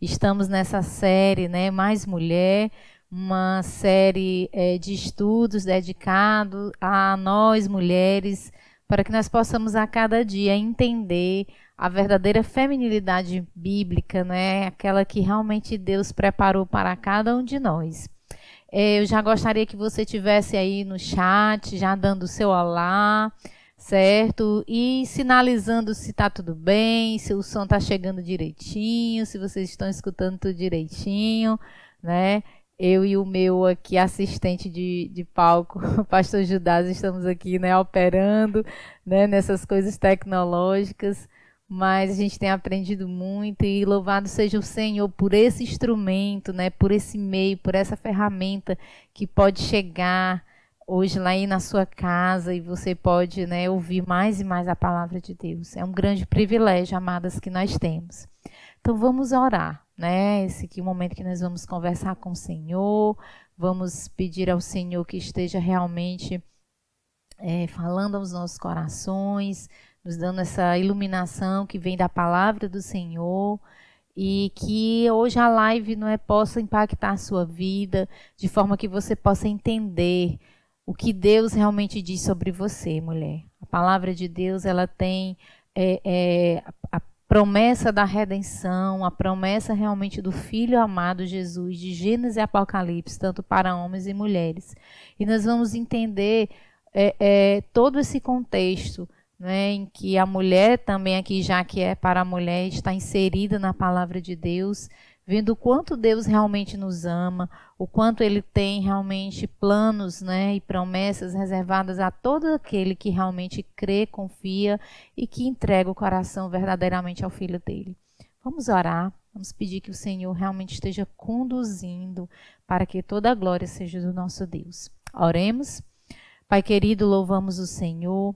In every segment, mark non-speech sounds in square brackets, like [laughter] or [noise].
Estamos nessa série, né, Mais Mulher, uma série é, de estudos dedicado a nós mulheres, para que nós possamos a cada dia entender a verdadeira feminilidade bíblica, né? Aquela que realmente Deus preparou para cada um de nós. É, eu já gostaria que você tivesse aí no chat, já dando o seu olá, certo? E sinalizando se está tudo bem, se o som está chegando direitinho, se vocês estão escutando tudo direitinho, né? Eu e o meu aqui assistente de, de palco, [laughs] o pastor Judas, estamos aqui, né, operando, né, nessas coisas tecnológicas mas a gente tem aprendido muito e louvado seja o Senhor por esse instrumento, né, por esse meio, por essa ferramenta que pode chegar hoje lá aí na sua casa e você pode, né, ouvir mais e mais a palavra de Deus. É um grande privilégio, amadas, que nós temos. Então vamos orar, né? Esse aqui é o momento que nós vamos conversar com o Senhor, vamos pedir ao Senhor que esteja realmente é, falando aos nossos corações, nos dando essa iluminação que vem da palavra do Senhor e que hoje a live não é possa impactar a sua vida de forma que você possa entender o que Deus realmente diz sobre você, mulher. A palavra de Deus ela tem é, é, a promessa da redenção, a promessa realmente do Filho amado Jesus, de Gênesis e Apocalipse, tanto para homens e mulheres. E nós vamos entender é, é todo esse contexto né, em que a mulher também aqui, já que é para a mulher, está inserida na palavra de Deus, vendo o quanto Deus realmente nos ama, o quanto Ele tem realmente planos né, e promessas reservadas a todo aquele que realmente crê, confia e que entrega o coração verdadeiramente ao Filho dele. Vamos orar, vamos pedir que o Senhor realmente esteja conduzindo para que toda a glória seja do nosso Deus. Oremos. Pai querido, louvamos o Senhor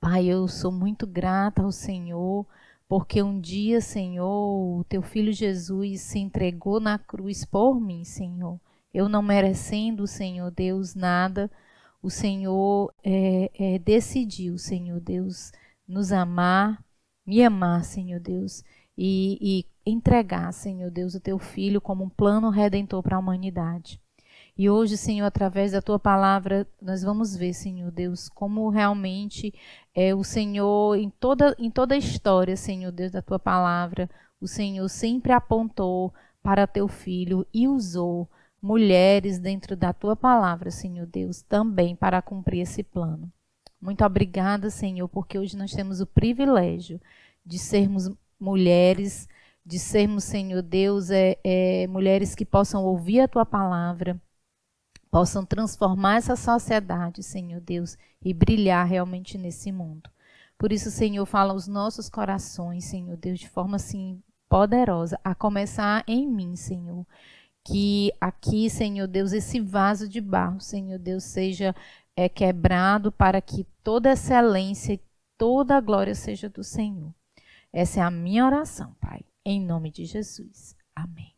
Pai, eu sou muito grata ao Senhor, porque um dia, Senhor, o teu filho Jesus se entregou na cruz por mim, Senhor. Eu não merecendo, Senhor Deus, nada, o Senhor é, é, decidiu, Senhor Deus, nos amar, me amar, Senhor Deus, e, e entregar, Senhor Deus, o teu filho como um plano redentor para a humanidade. E hoje, Senhor, através da tua palavra, nós vamos ver, Senhor Deus, como realmente é o Senhor, em toda, em toda a história, Senhor Deus, da tua palavra, o Senhor sempre apontou para teu filho e usou mulheres dentro da tua palavra, Senhor Deus, também para cumprir esse plano. Muito obrigada, Senhor, porque hoje nós temos o privilégio de sermos mulheres, de sermos, Senhor Deus, é, é, mulheres que possam ouvir a tua palavra possam transformar essa sociedade, Senhor Deus, e brilhar realmente nesse mundo. Por isso, Senhor, fala aos nossos corações, Senhor Deus, de forma assim poderosa, a começar em mim, Senhor. Que aqui, Senhor Deus, esse vaso de barro, Senhor Deus, seja é, quebrado para que toda excelência e toda glória seja do Senhor. Essa é a minha oração, Pai, em nome de Jesus. Amém.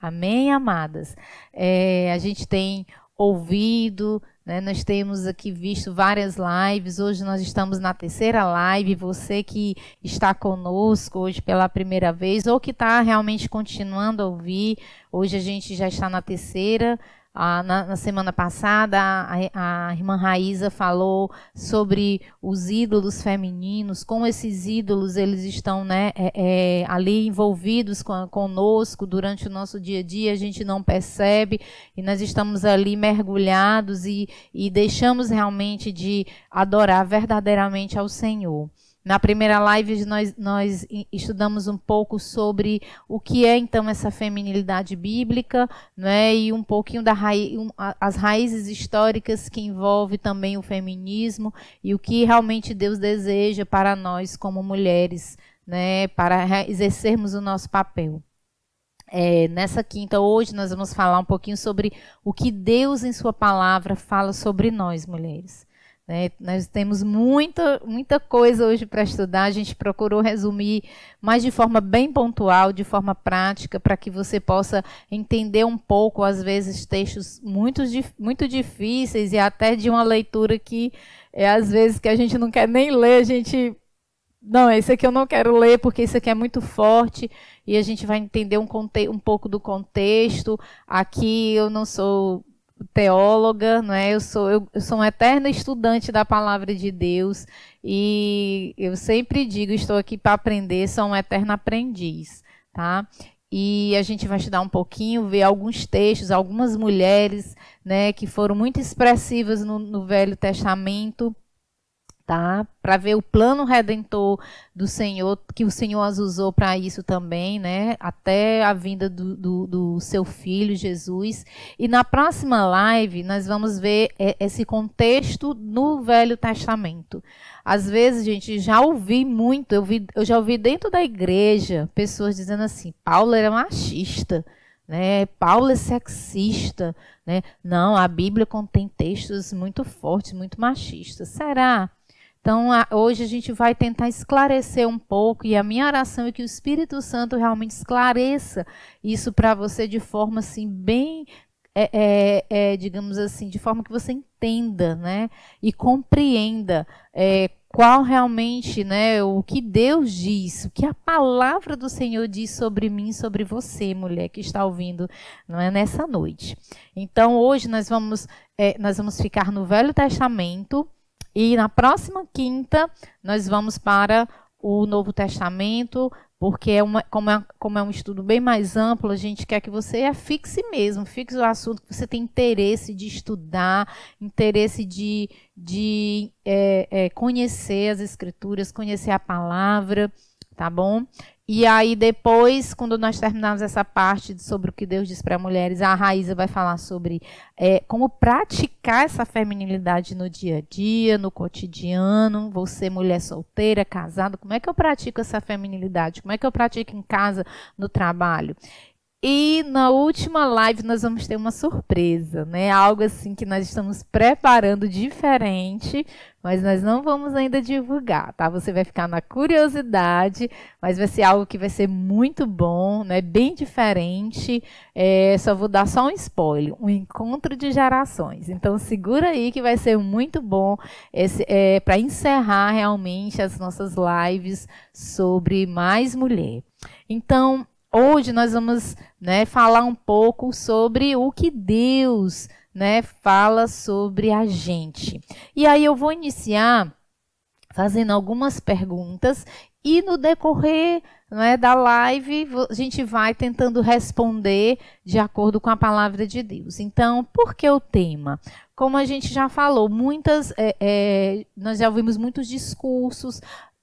Amém, amadas? É, a gente tem ouvido, né? nós temos aqui visto várias lives. Hoje nós estamos na terceira live. Você que está conosco hoje pela primeira vez, ou que está realmente continuando a ouvir, hoje a gente já está na terceira. Ah, na, na, semana passada, a, a, irmã Raíza falou sobre os ídolos femininos, como esses ídolos eles estão né, é, é, ali envolvidos com, conosco durante o nosso dia a dia, a gente não percebe e nós estamos ali mergulhados e, e deixamos realmente de adorar verdadeiramente ao Senhor. Na primeira live, nós, nós estudamos um pouco sobre o que é, então, essa feminilidade bíblica, né, e um pouquinho das raiz, um, raízes históricas que envolve também o feminismo e o que realmente Deus deseja para nós como mulheres, né, para exercermos o nosso papel. É, nessa quinta, hoje, nós vamos falar um pouquinho sobre o que Deus, em Sua palavra, fala sobre nós, mulheres. Né? Nós temos muita, muita coisa hoje para estudar, a gente procurou resumir, mas de forma bem pontual, de forma prática, para que você possa entender um pouco, às vezes, textos muito, muito difíceis e até de uma leitura que, é, às vezes, que a gente não quer nem ler, a gente. Não, esse aqui eu não quero ler porque esse aqui é muito forte. e a gente vai entender um, um pouco do contexto. Aqui eu não sou teóloga, não é? Eu sou eu, eu, sou um eterno estudante da palavra de Deus e eu sempre digo, estou aqui para aprender, sou um eterno aprendiz, tá? E a gente vai estudar um pouquinho, ver alguns textos, algumas mulheres, né, que foram muito expressivas no, no Velho Testamento tá? Para ver o plano redentor do Senhor, que o Senhor as usou para isso também, né? Até a vinda do, do, do, seu filho Jesus. E na próxima live nós vamos ver esse contexto no Velho Testamento. Às vezes, gente, já ouvi muito, eu, vi, eu já ouvi dentro da igreja pessoas dizendo assim: Paulo era machista. Né? Paulo é sexista, né? Não, a Bíblia contém textos muito fortes, muito machistas. Será? Então, a, hoje a gente vai tentar esclarecer um pouco, e a minha oração é que o Espírito Santo realmente esclareça isso para você de forma assim, bem, é, é, é, digamos assim, de forma que você entenda né, e compreenda é, qual realmente né, o que Deus diz, o que a palavra do Senhor diz sobre mim, sobre você, mulher que está ouvindo não é, nessa noite. Então, hoje nós vamos, é, nós vamos ficar no Velho Testamento. E na próxima quinta, nós vamos para o Novo Testamento, porque é uma, como, é, como é um estudo bem mais amplo, a gente quer que você afixe mesmo, fixe o assunto que você tem interesse de estudar, interesse de, de é, é, conhecer as Escrituras, conhecer a palavra, tá bom? E aí depois, quando nós terminarmos essa parte sobre o que Deus diz para mulheres, a Raíza vai falar sobre é, como praticar essa feminilidade no dia a dia, no cotidiano. Você, mulher solteira, casada, como é que eu pratico essa feminilidade? Como é que eu pratico em casa, no trabalho? E na última live nós vamos ter uma surpresa, né? Algo assim que nós estamos preparando diferente, mas nós não vamos ainda divulgar, tá? Você vai ficar na curiosidade, mas vai ser algo que vai ser muito bom, né? Bem diferente. É, só vou dar só um spoiler, um encontro de gerações. Então segura aí que vai ser muito bom é, para encerrar realmente as nossas lives sobre mais mulher. Então Hoje nós vamos né, falar um pouco sobre o que Deus né, fala sobre a gente. E aí eu vou iniciar fazendo algumas perguntas e no decorrer né, da live a gente vai tentando responder de acordo com a palavra de Deus. Então, por que o tema? Como a gente já falou, muitas é, é, nós já ouvimos muitos discursos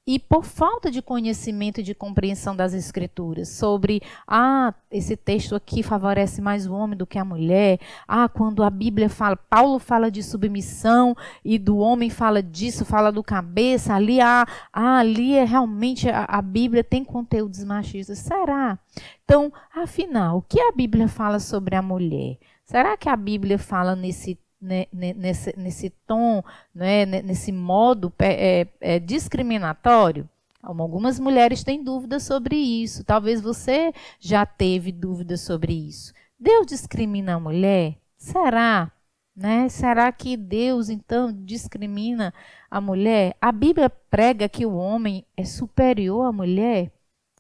e por falta de conhecimento e de compreensão das escrituras sobre ah, esse texto aqui favorece mais o homem do que a mulher. Ah, quando a Bíblia fala, Paulo fala de submissão e do homem fala disso, fala do cabeça, ali ah, ah ali é realmente a, a Bíblia tem conteúdos machistas. Será? Então, afinal, o que a Bíblia fala sobre a mulher? Será que a Bíblia fala nesse né, nesse, nesse tom, né, nesse modo é, é, discriminatório? Algumas mulheres têm dúvidas sobre isso. Talvez você já teve dúvidas sobre isso. Deus discrimina a mulher? Será? Né? Será que Deus então discrimina a mulher? A Bíblia prega que o homem é superior à mulher.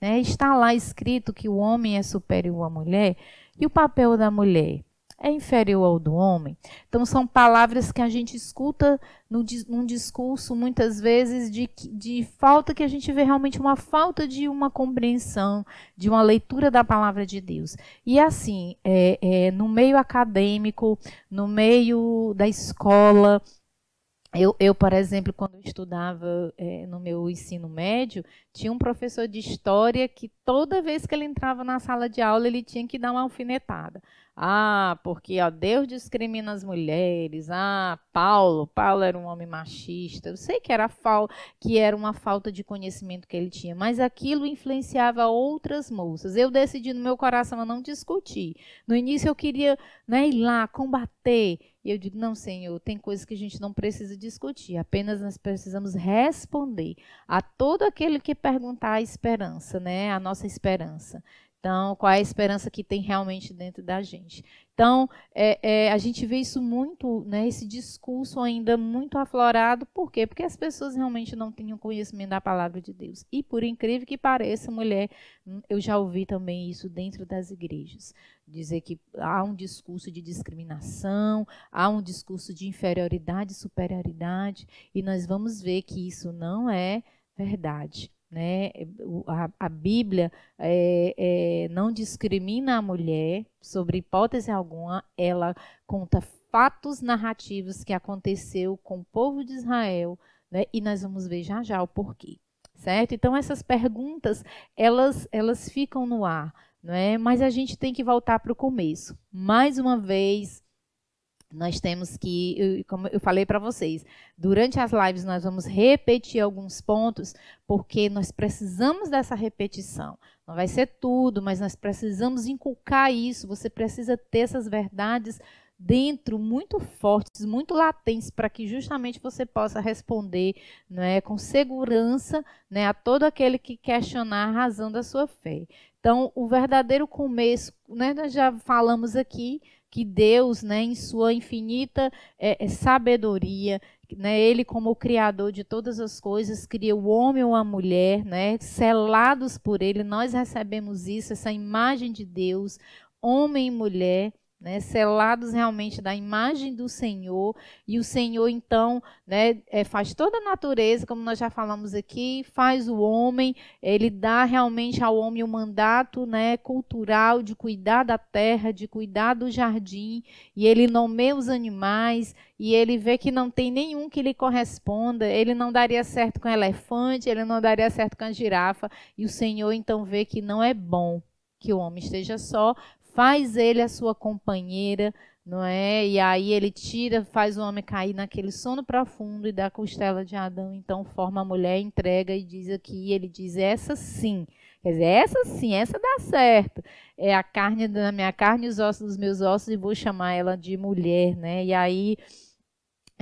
Né? Está lá escrito que o homem é superior à mulher. E o papel da mulher? É inferior ao do homem. Então, são palavras que a gente escuta no, num discurso, muitas vezes, de, de falta que a gente vê realmente uma falta de uma compreensão, de uma leitura da palavra de Deus. E assim, é, é, no meio acadêmico, no meio da escola, eu, eu, por exemplo, quando eu estudava é, no meu ensino médio, tinha um professor de história que toda vez que ele entrava na sala de aula, ele tinha que dar uma alfinetada. Ah, porque ó, Deus discrimina as mulheres. Ah, Paulo, Paulo era um homem machista. Eu sei que era que era uma falta de conhecimento que ele tinha, mas aquilo influenciava outras moças. Eu decidi no meu coração não discutir. No início eu queria né, ir lá combater. E eu digo, não, Senhor, tem coisas que a gente não precisa discutir, apenas nós precisamos responder a todo aquele que perguntar a esperança, né? A nossa esperança Então, qual é a esperança que tem realmente dentro da gente? Então, é, é, a gente vê isso muito, né, esse discurso ainda muito aflorado. Por quê? Porque as pessoas realmente não tinham conhecimento da palavra de Deus. E, por incrível que pareça, mulher, hum, eu já ouvi também isso dentro das igrejas. Dizer que há um discurso de discriminação, há um discurso de inferioridade e superioridade. E nós vamos ver que isso não é verdade. Né? A, a Bíblia é, é, não discrimina a mulher sobre hipótese alguma, ela conta fatos narrativos que aconteceu com o povo de Israel, né? e nós vamos ver já já o porquê. Certo? Então essas perguntas elas elas ficam no ar, não é? Mas a gente tem que voltar para o começo. Mais uma vez, nós temos que, como eu falei para vocês, durante as lives nós vamos repetir alguns pontos, porque nós precisamos dessa repetição. Não vai ser tudo, mas nós precisamos inculcar isso. Você precisa ter essas verdades dentro muito fortes, muito latentes, para que justamente você possa responder né, com segurança né, a todo aquele que questionar a razão da sua fé. Então, o verdadeiro começo, né, nós já falamos aqui, que Deus, né, em sua infinita é, é, sabedoria, né, Ele como o criador de todas as coisas, cria o homem ou a mulher, né, selados por Ele, nós recebemos isso, essa imagem de Deus, homem e mulher, né, selados realmente da imagem do Senhor, e o Senhor, então, né, é, faz toda a natureza, como nós já falamos aqui, faz o homem, ele dá realmente ao homem o mandato né, cultural de cuidar da terra, de cuidar do jardim, e ele nomeia os animais, e ele vê que não tem nenhum que lhe corresponda, ele não daria certo com o elefante, ele não daria certo com a girafa, e o Senhor, então, vê que não é bom que o homem esteja só, faz ele a sua companheira, não é? E aí ele tira, faz o homem cair naquele sono profundo e da costela de Adão, então forma a mulher, entrega e diz aqui, ele diz essa sim. Quer dizer, essa sim, essa dá certo. É a carne da minha carne os ossos dos meus ossos e vou chamar ela de mulher, né? E aí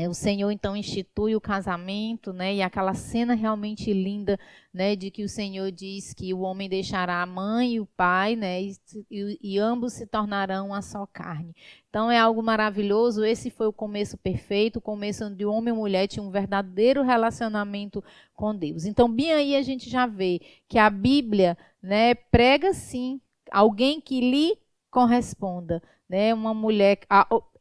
o Senhor então institui o casamento, né? E aquela cena realmente linda, né? De que o Senhor diz que o homem deixará a mãe e o pai, né? E, e, e, ambos se tornarão uma só carne. Então é algo maravilhoso. Esse foi o começo perfeito, o começo onde o homem e mulher tinham um verdadeiro relacionamento com Deus. Então bem aí a gente já vê que a Bíblia, né? Prega sim alguém que lhe corresponda né, uma mulher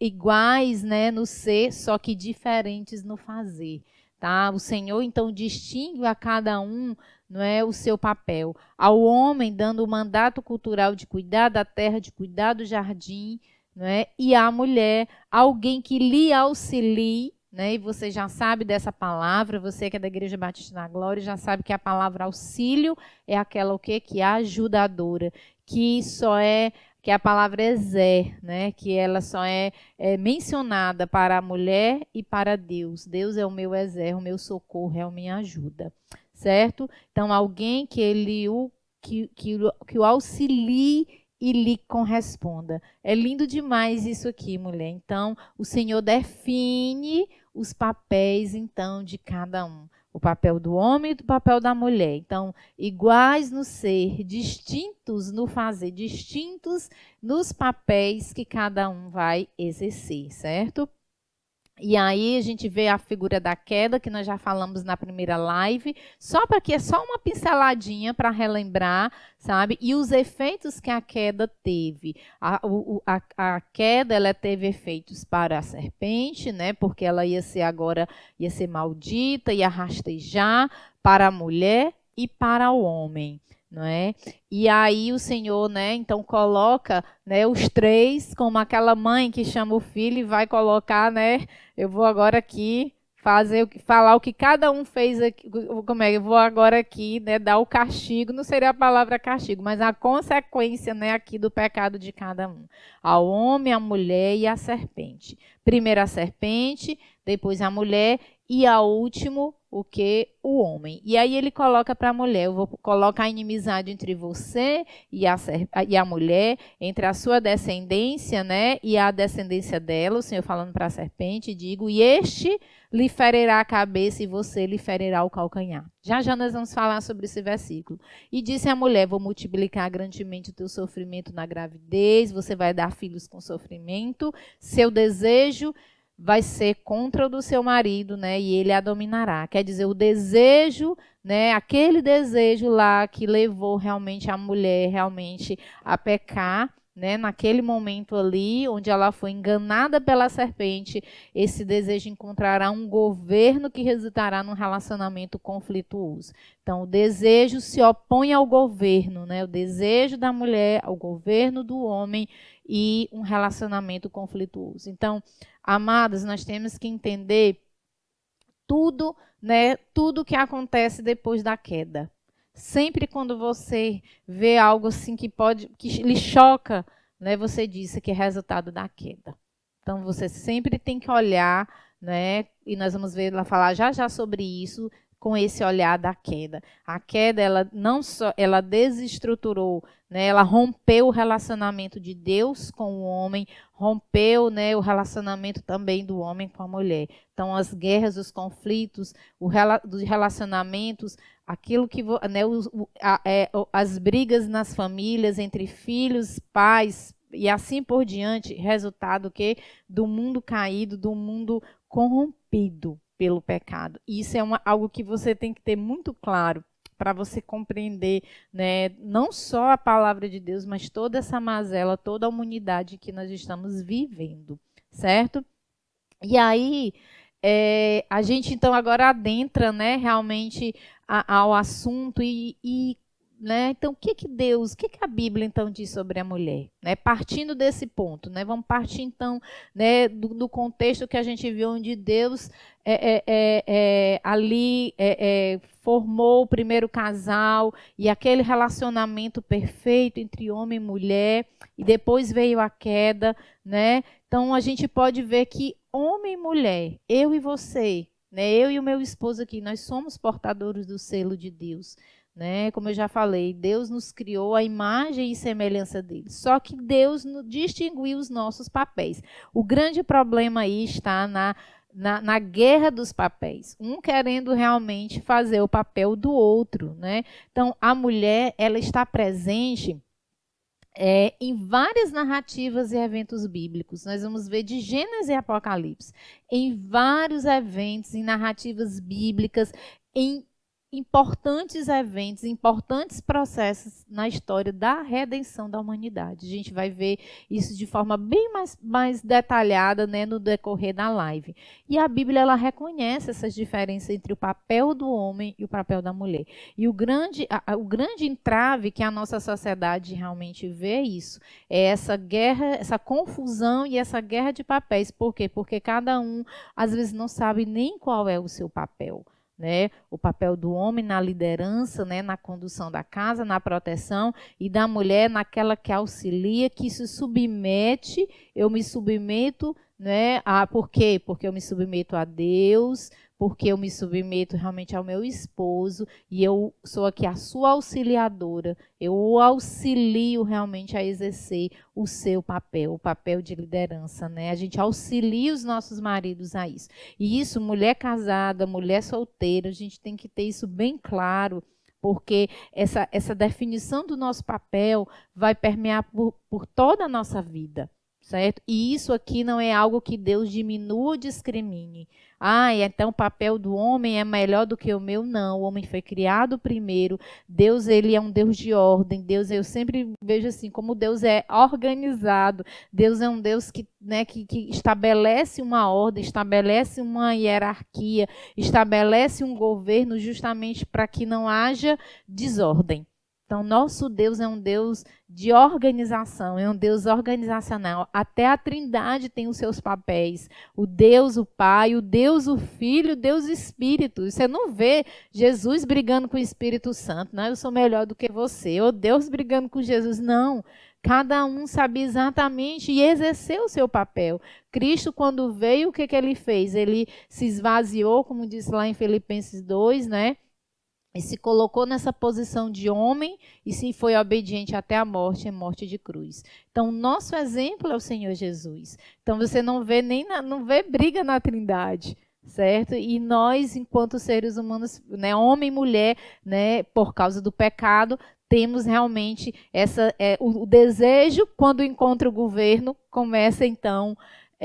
iguais, né, no ser, só que diferentes no fazer, tá? O Senhor então distingue a cada um, não é, o seu papel. Ao homem dando o mandato cultural de cuidar da terra, de cuidar do jardim, não é? E à mulher alguém que lhe auxilie né? E você já sabe dessa palavra, você que é da Igreja Batista da Glória, já sabe que a palavra auxílio é aquela o quê? Que é ajudadora, que só é que a palavra exer, né, que ela só é, é, mencionada para a mulher e para Deus. Deus é o meu exer, o meu socorro, é a minha ajuda, certo? Então, alguém que ele o que, que, que o auxilie e lhe corresponda. É lindo demais isso aqui, mulher. Então, o Senhor define os papéis então de cada um o papel do homem e o papel da mulher. Então, iguais no ser, distintos no fazer, distintos nos papéis que cada um vai exercer, certo? E aí a gente vê a figura da queda, que nós já falamos na primeira live, só para que é só uma pinceladinha para relembrar, sabe? E os efeitos que a queda teve. A, o, a, a, queda ela teve efeitos para a serpente, né? Porque ela ia ser agora, ia ser maldita, ia rastejar para a mulher e para o homem não é? E aí o Senhor, né, então coloca, né, os três como aquela mãe que chama o filho e vai colocar, né, eu vou agora aqui fazer falar o que cada um fez aqui, como é, eu vou agora aqui, né, dar o castigo, não seria a palavra castigo, mas a consequência, né, aqui do pecado de cada um. Ao homem, à mulher e à serpente. Primeiro a serpente, depois a mulher e a último o que o homem. E aí ele coloca para a mulher, eu vou colocar a inimizade entre você e a, e a mulher, entre a sua descendência, né, e a descendência dela, o Senhor falando para a serpente, digo, e este lhe ferirá a cabeça e você lhe ferirá o calcanhar. Já já nós vamos falar sobre esse versículo. E disse a mulher: Vou multiplicar grandemente o teu sofrimento na gravidez, você vai dar filhos com sofrimento, seu desejo vai ser contra o do seu marido, né? E ele a dominará. Quer dizer, o desejo, né? Aquele desejo lá que levou realmente a mulher realmente a pecar, né? Naquele momento ali, onde ela foi enganada pela serpente, esse desejo encontrará um governo que resultará num relacionamento conflituoso. Então, o desejo se opõe ao governo, né? O desejo da mulher ao governo do homem e um relacionamento conflituoso. Então, Amados, nós temos que entender tudo, né, tudo que acontece depois da queda. Sempre quando você vê algo assim que pode que lhe choca, né, você disse que é resultado da queda. Então você sempre tem que olhar, né, e nós vamos ver ela falar já já sobre isso, com esse olhar da queda. A queda, ela não só, ela desestruturou, né, ela rompeu o relacionamento de Deus com o homem, rompeu, né, o relacionamento também do homem com a mulher. Então, as guerras, os conflitos, o dos relacionamentos, aquilo que, né, a, é, as brigas nas famílias entre filhos, pais, e assim por diante, resultado que do mundo caído, do mundo corrompido pelo pecado. Isso é uma, algo que você tem que ter muito claro para você compreender, né, não só a palavra de Deus, mas toda essa mazela, toda a humanidade que nós estamos vivendo, certo? E aí, é, a gente então agora adentra, né, realmente a, ao assunto e, e né? Então, o que que Deus, o que que a Bíblia então diz sobre a mulher? Né? Partindo desse ponto, né? Vamos partir então, né, do, do contexto que a gente viu onde Deus é, é, é, é ali é, é, formou o primeiro casal e aquele relacionamento perfeito entre homem e mulher e depois veio a queda, né? Então a gente pode ver que homem e mulher, eu e você, né? Eu e o meu esposo aqui, nós somos portadores do selo de Deus. Né? Como eu já falei, Deus nos criou a imagem e semelhança dele. Só que Deus distinguiu os nossos papéis. O grande problema aí está na, na, na, guerra dos papéis, um querendo realmente fazer o papel do outro, né? Então, a mulher ela está presente é, em várias narrativas e eventos bíblicos. Nós vamos ver de Gênesis e Apocalipse, em vários eventos, em narrativas bíblicas, em importantes eventos, importantes processos na história da redenção da humanidade. A gente vai ver isso de forma bem mais, mais detalhada né, no decorrer da live. E a Bíblia ela reconhece essas diferenças entre o papel do homem e o papel da mulher. E o grande, a, o grande entrave que a nossa sociedade realmente vê é isso, é essa guerra, essa confusão e essa guerra de papéis. Por quê? Porque cada um, às vezes, não sabe nem qual é o seu papel né? O papel do homem na liderança, né? Na condução da casa, na proteção e da mulher naquela que auxilia, que se submete. Eu me submeto, né? A por quê? Porque eu me submeto a Deus, porque eu me submeto realmente ao meu esposo e eu sou aqui a sua auxiliadora. Eu o auxilio realmente a exercer o seu papel, o papel de liderança, né? A gente auxilia os nossos maridos a isso. E isso, mulher casada, mulher solteira, a gente tem que ter isso bem claro porque essa, essa definição do nosso papel vai permear por, por toda a nossa vida certo? E isso aqui não é algo que Deus diminua ou discrimine. Ah, então o papel do homem é melhor do que o meu? Não, o homem foi criado primeiro. Deus, ele é um Deus de ordem. Deus, eu sempre vejo assim, como Deus é organizado. Deus é um Deus que, né, que, que estabelece uma ordem, estabelece uma hierarquia, estabelece um governo justamente para que não haja desordem. Então, nosso Deus é um Deus de organização, é um Deus organizacional. Até a Trindade tem os seus papéis. O Deus, o Pai, o Deus, o Filho, o Deus, o Espírito. Você não vê Jesus brigando com o Espírito Santo, não, eu sou melhor do que você. Ou Deus brigando com Jesus, não. Cada um sabe exatamente e exerceu o seu papel. Cristo, quando veio, o que, que ele fez? Ele se esvaziou, como diz lá em Filipenses 2, né? E se colocou nessa posição de homem e se foi obediente até a morte, e morte de cruz. Então, nosso exemplo é o Senhor Jesus. Então, você não vê nem na, não vê briga na Trindade, certo? E nós, enquanto seres humanos, né, homem e mulher, né, por causa do pecado, temos realmente essa é, o, o desejo quando encontra o governo começa então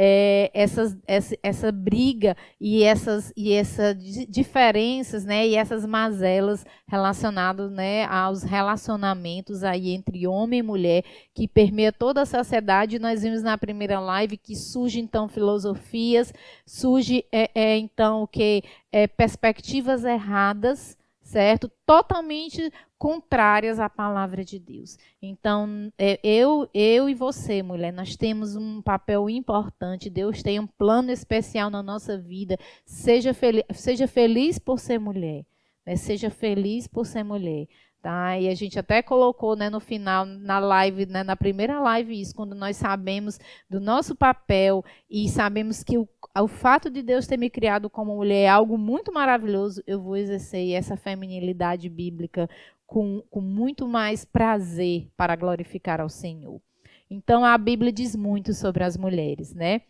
é, essas, essa, essa briga e essas, e essas diferenças, né, e essas mazelas relacionadas, né, aos relacionamentos aí entre homem e mulher que permeia toda a sociedade. Nós vimos na primeira live que surge então filosofias, surge é, é então o que é, perspectivas erradas certo? Totalmente contrárias à palavra de Deus. Então, é, eu, eu e você, mulher, nós temos um papel importante. Deus tem um plano especial na nossa vida. Seja, fel seja feliz por ser mulher. Né? Seja feliz por ser mulher. Tá? E a gente até colocou né, no final, na live, né, na primeira live, isso, quando nós sabemos do nosso papel e sabemos que o, o fato de Deus ter me criado como mulher é algo muito maravilhoso, eu vou exercer essa feminilidade bíblica com, com muito mais prazer para glorificar ao Senhor. Então a Bíblia diz muito sobre as mulheres, né?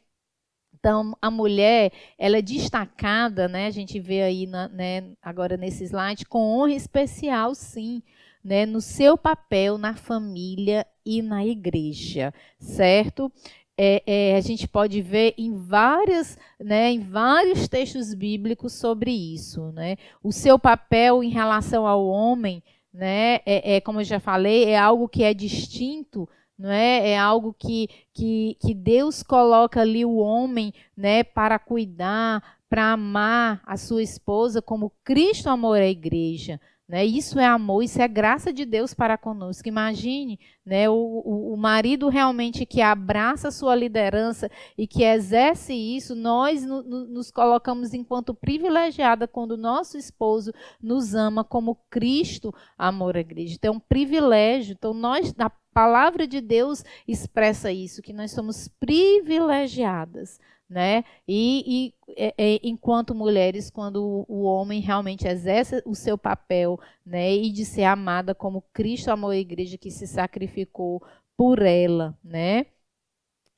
Então, a mulher, ela é destacada, né? A gente vê aí na, né, agora nesse slide, com honra especial, sim, né? No seu papel na família e na igreja, certo? É, é, a gente pode ver em várias, né, em vários textos bíblicos sobre isso, né? O seu papel em relação ao homem, né? É, é como eu já falei, é algo que é distinto não é? É algo que, que, que Deus coloca ali o homem, né, para cuidar, para amar a sua esposa como Cristo amou a igreja. Né? Isso é amor, isso é graça de Deus para conosco. Imagine né, o, o, marido realmente que abraça a sua liderança e que exerce isso, nós no, no, nos colocamos enquanto privilegiada quando nosso esposo nos ama como Cristo amou a igreja. Então, é um privilégio. Então, nós, a palavra de Deus expressa isso, que nós somos privilegiadas né? E, e é, é, enquanto mulheres, quando o, homem realmente exerce o seu papel, né? E de ser amada como Cristo amou a igreja que se sacrificou por ela, né?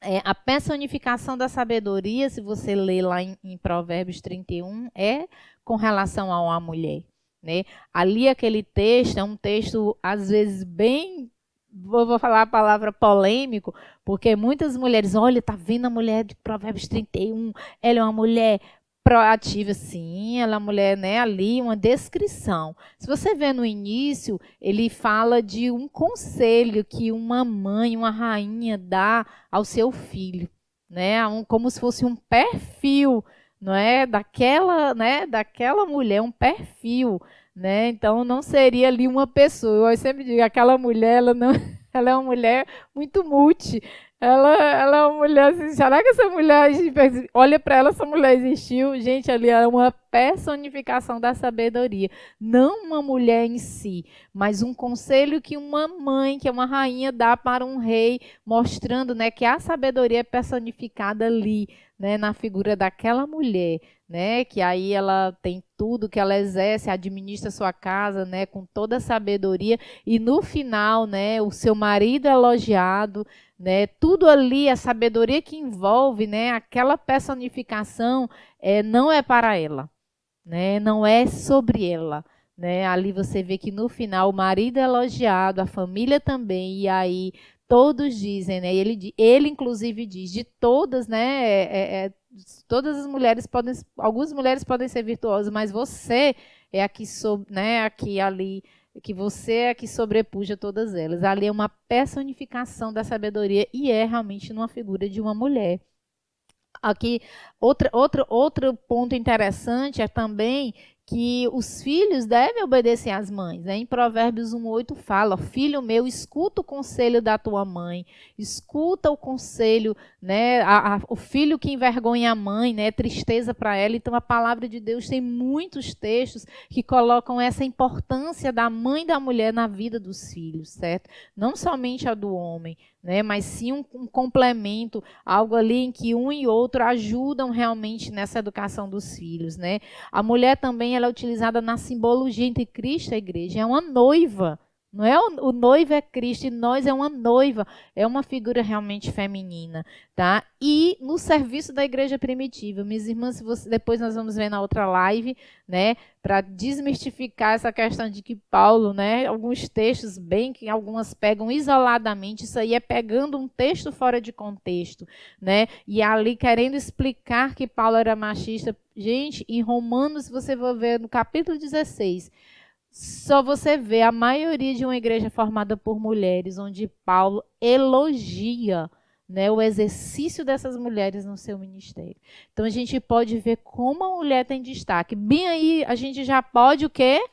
É, a personificação da sabedoria, se você ler lá em, em Provérbios 31, é com relação a uma mulher. Né? Ali aquele texto é um texto às vezes bem vou falar a palavra polêmico, porque muitas mulheres, olha, tá vendo a mulher de Provérbios 31, ela é uma mulher proativa, sim, ela é uma mulher, né, ali, uma descrição. Se você vê no início, ele fala de um conselho que uma mãe, uma rainha dá ao seu filho, né, um, como se fosse um perfil, não é, daquela, né, daquela mulher, um perfil, né? Então não seria ali uma pessoa. Eu sempre digo, aquela mulher, ela não, [laughs] ela é uma mulher muito multi. Ela, ela é uma mulher assim, será que essa mulher, olha para ela, essa mulher existiu? Gente, ali é uma personificação da sabedoria. Não uma mulher em si, mas um conselho que uma mãe, que é uma rainha, dá para um rei, mostrando né, que a sabedoria é personificada ali, né, na figura daquela mulher né? Que aí ela tem tudo que ela exerce, administra sua casa, né? Com toda a sabedoria e no final, né? O seu marido é elogiado, né? Tudo ali, a sabedoria que envolve, né? Aquela personificação é, não é para ela, né? Não é sobre ela. Né? Ali você vê que no final o marido é elogiado, a família também, e aí todos dizem, né? Ele, ele inclusive diz de todas, né? É, é, é todas as mulheres podem, algumas mulheres podem ser virtuosas, mas você é a que, né, aqui ali, que você é a que sobrepuja todas elas. Ali é uma personificação da sabedoria e é realmente numa figura de uma mulher. Aqui, outra, outra, outro ponto interessante é também que os filhos devem obedecer às mães. Né? Em Provérbios 1,8 fala: Filho meu, escuta o conselho da tua mãe, escuta o conselho, né? A, a, o filho que envergonha a mãe, né? Tristeza para ela. Então a palavra de Deus tem muitos textos que colocam essa importância da mãe da mulher na vida dos filhos, certo? Não somente a do homem, né? Mas sim um, um complemento, algo ali em que um e outro ajudam realmente nessa educação dos filhos, né? A mulher também ela é utilizada na simbologia entre Cristo e a igreja, é uma noiva. Não é o, o, noivo é Cristo e nós é uma noiva, é uma figura realmente feminina, tá? E no serviço da igreja primitiva, minhas irmãs, você, depois nós vamos ver na outra live, né, para desmistificar essa questão de que Paulo, né, alguns textos bem que algumas pegam isoladamente, isso aí é pegando um texto fora de contexto, né? E ali querendo explicar que Paulo era machista. Gente, em Romanos você vai ver no capítulo 16, só você vê a maioria de uma igreja formada por mulheres, onde Paulo elogia né, o exercício dessas mulheres no seu ministério. Então a gente pode ver como a mulher tem destaque. Bem aí, a gente já pode o quê?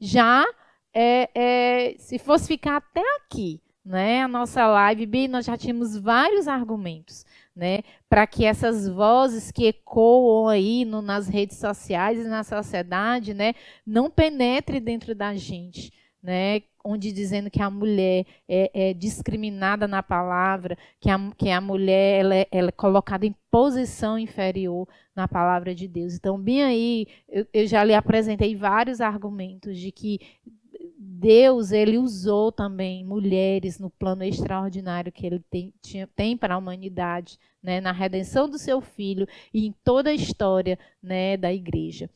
Já, é, é, se fosse ficar até aqui, né, a nossa live, bem, nós já tínhamos vários argumentos né, para que essas vozes que ecoam aí no, nas redes sociais e na sociedade, né, não penetre dentro da gente, né, onde dizendo que a mulher é, é discriminada na palavra, que a, que a mulher ela é, ela é, colocada em posição inferior na palavra de Deus. Então, bem aí, eu, eu já lhe apresentei vários argumentos de que Deus ele usou também mulheres no plano extraordinário que ele tem, tinha, tem para a humanidade, né, na redenção do seu filho e em toda a história né, da igreja.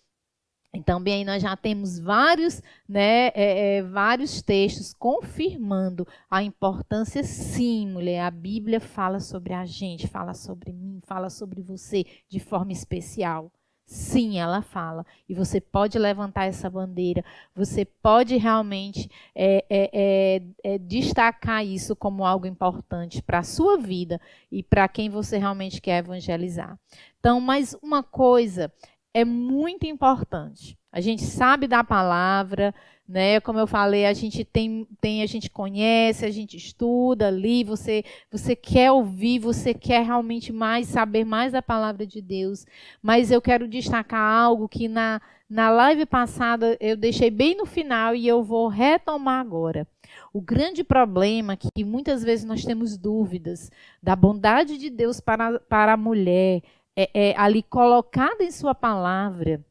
Então, bem, nós já temos vários, né, é, é, vários textos confirmando a importância, sim, mulher. A Bíblia fala sobre a gente, fala sobre mim, fala sobre você de forma especial. Sim, ela fala. E você pode levantar essa bandeira, você pode realmente é, é, é, é destacar isso como algo importante para a sua vida e para quem você realmente quer evangelizar. Então, mais uma coisa é muito importante. A gente sabe da palavra, né? Como eu falei, a gente tem, tem a gente conhece, a gente estuda ali, você você quer ouvir, você quer realmente mais saber mais da palavra de Deus, mas eu quero destacar algo que na na live passada eu deixei bem no final e eu vou retomar agora. O grande problema é que muitas vezes nós temos dúvidas da bondade de Deus para, para a mulher, é, é ali colocada em sua palavra,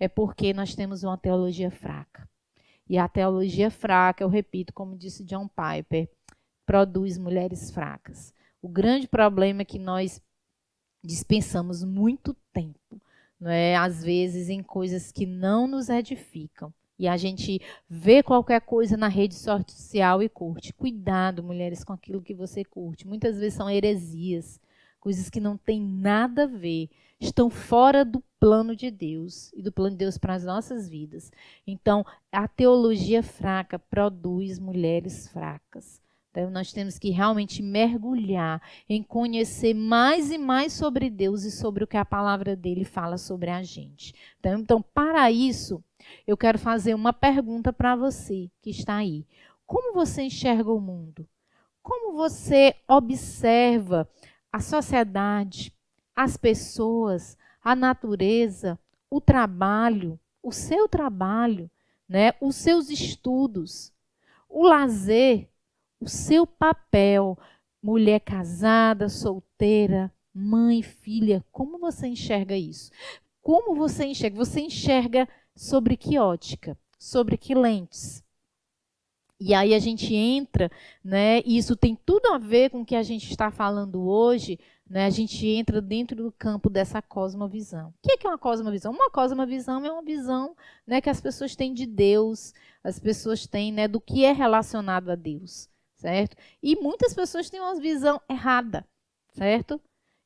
é porque nós temos uma teologia fraca. E a teologia fraca, eu repito, como disse John Piper, produz mulheres fracas. O grande problema é que nós dispensamos muito tempo, não é? às vezes, em coisas que não nos edificam. E a gente vê qualquer coisa na rede social e curte. Cuidado, mulheres, com aquilo que você curte. Muitas vezes são heresias, coisas que não têm nada a ver estão fora do plano de Deus e do plano de Deus para as nossas vidas. Então, a teologia fraca produz mulheres fracas. Então, nós temos que realmente mergulhar em conhecer mais e mais sobre Deus e sobre o que a palavra dele fala sobre a gente. Então, então para isso, eu quero fazer uma pergunta para você que está aí. Como você enxerga o mundo? Como você observa a sociedade, as pessoas, a natureza, o trabalho, o seu trabalho, né, os seus estudos, o lazer, o seu papel, mulher casada, solteira, mãe, filha, como você enxerga isso? Como você enxerga? Você enxerga sobre que ótica? Sobre que lentes? E aí a gente entra, né? E isso tem tudo a ver com o que a gente está falando hoje né, a gente entra dentro do campo dessa cosmovisão. O que é uma cosmovisão? Uma cosmovisão é uma visão né, que as pessoas têm de Deus, as pessoas têm né, do que é relacionado a Deus, certo? E muitas pessoas têm uma visão errada, certo?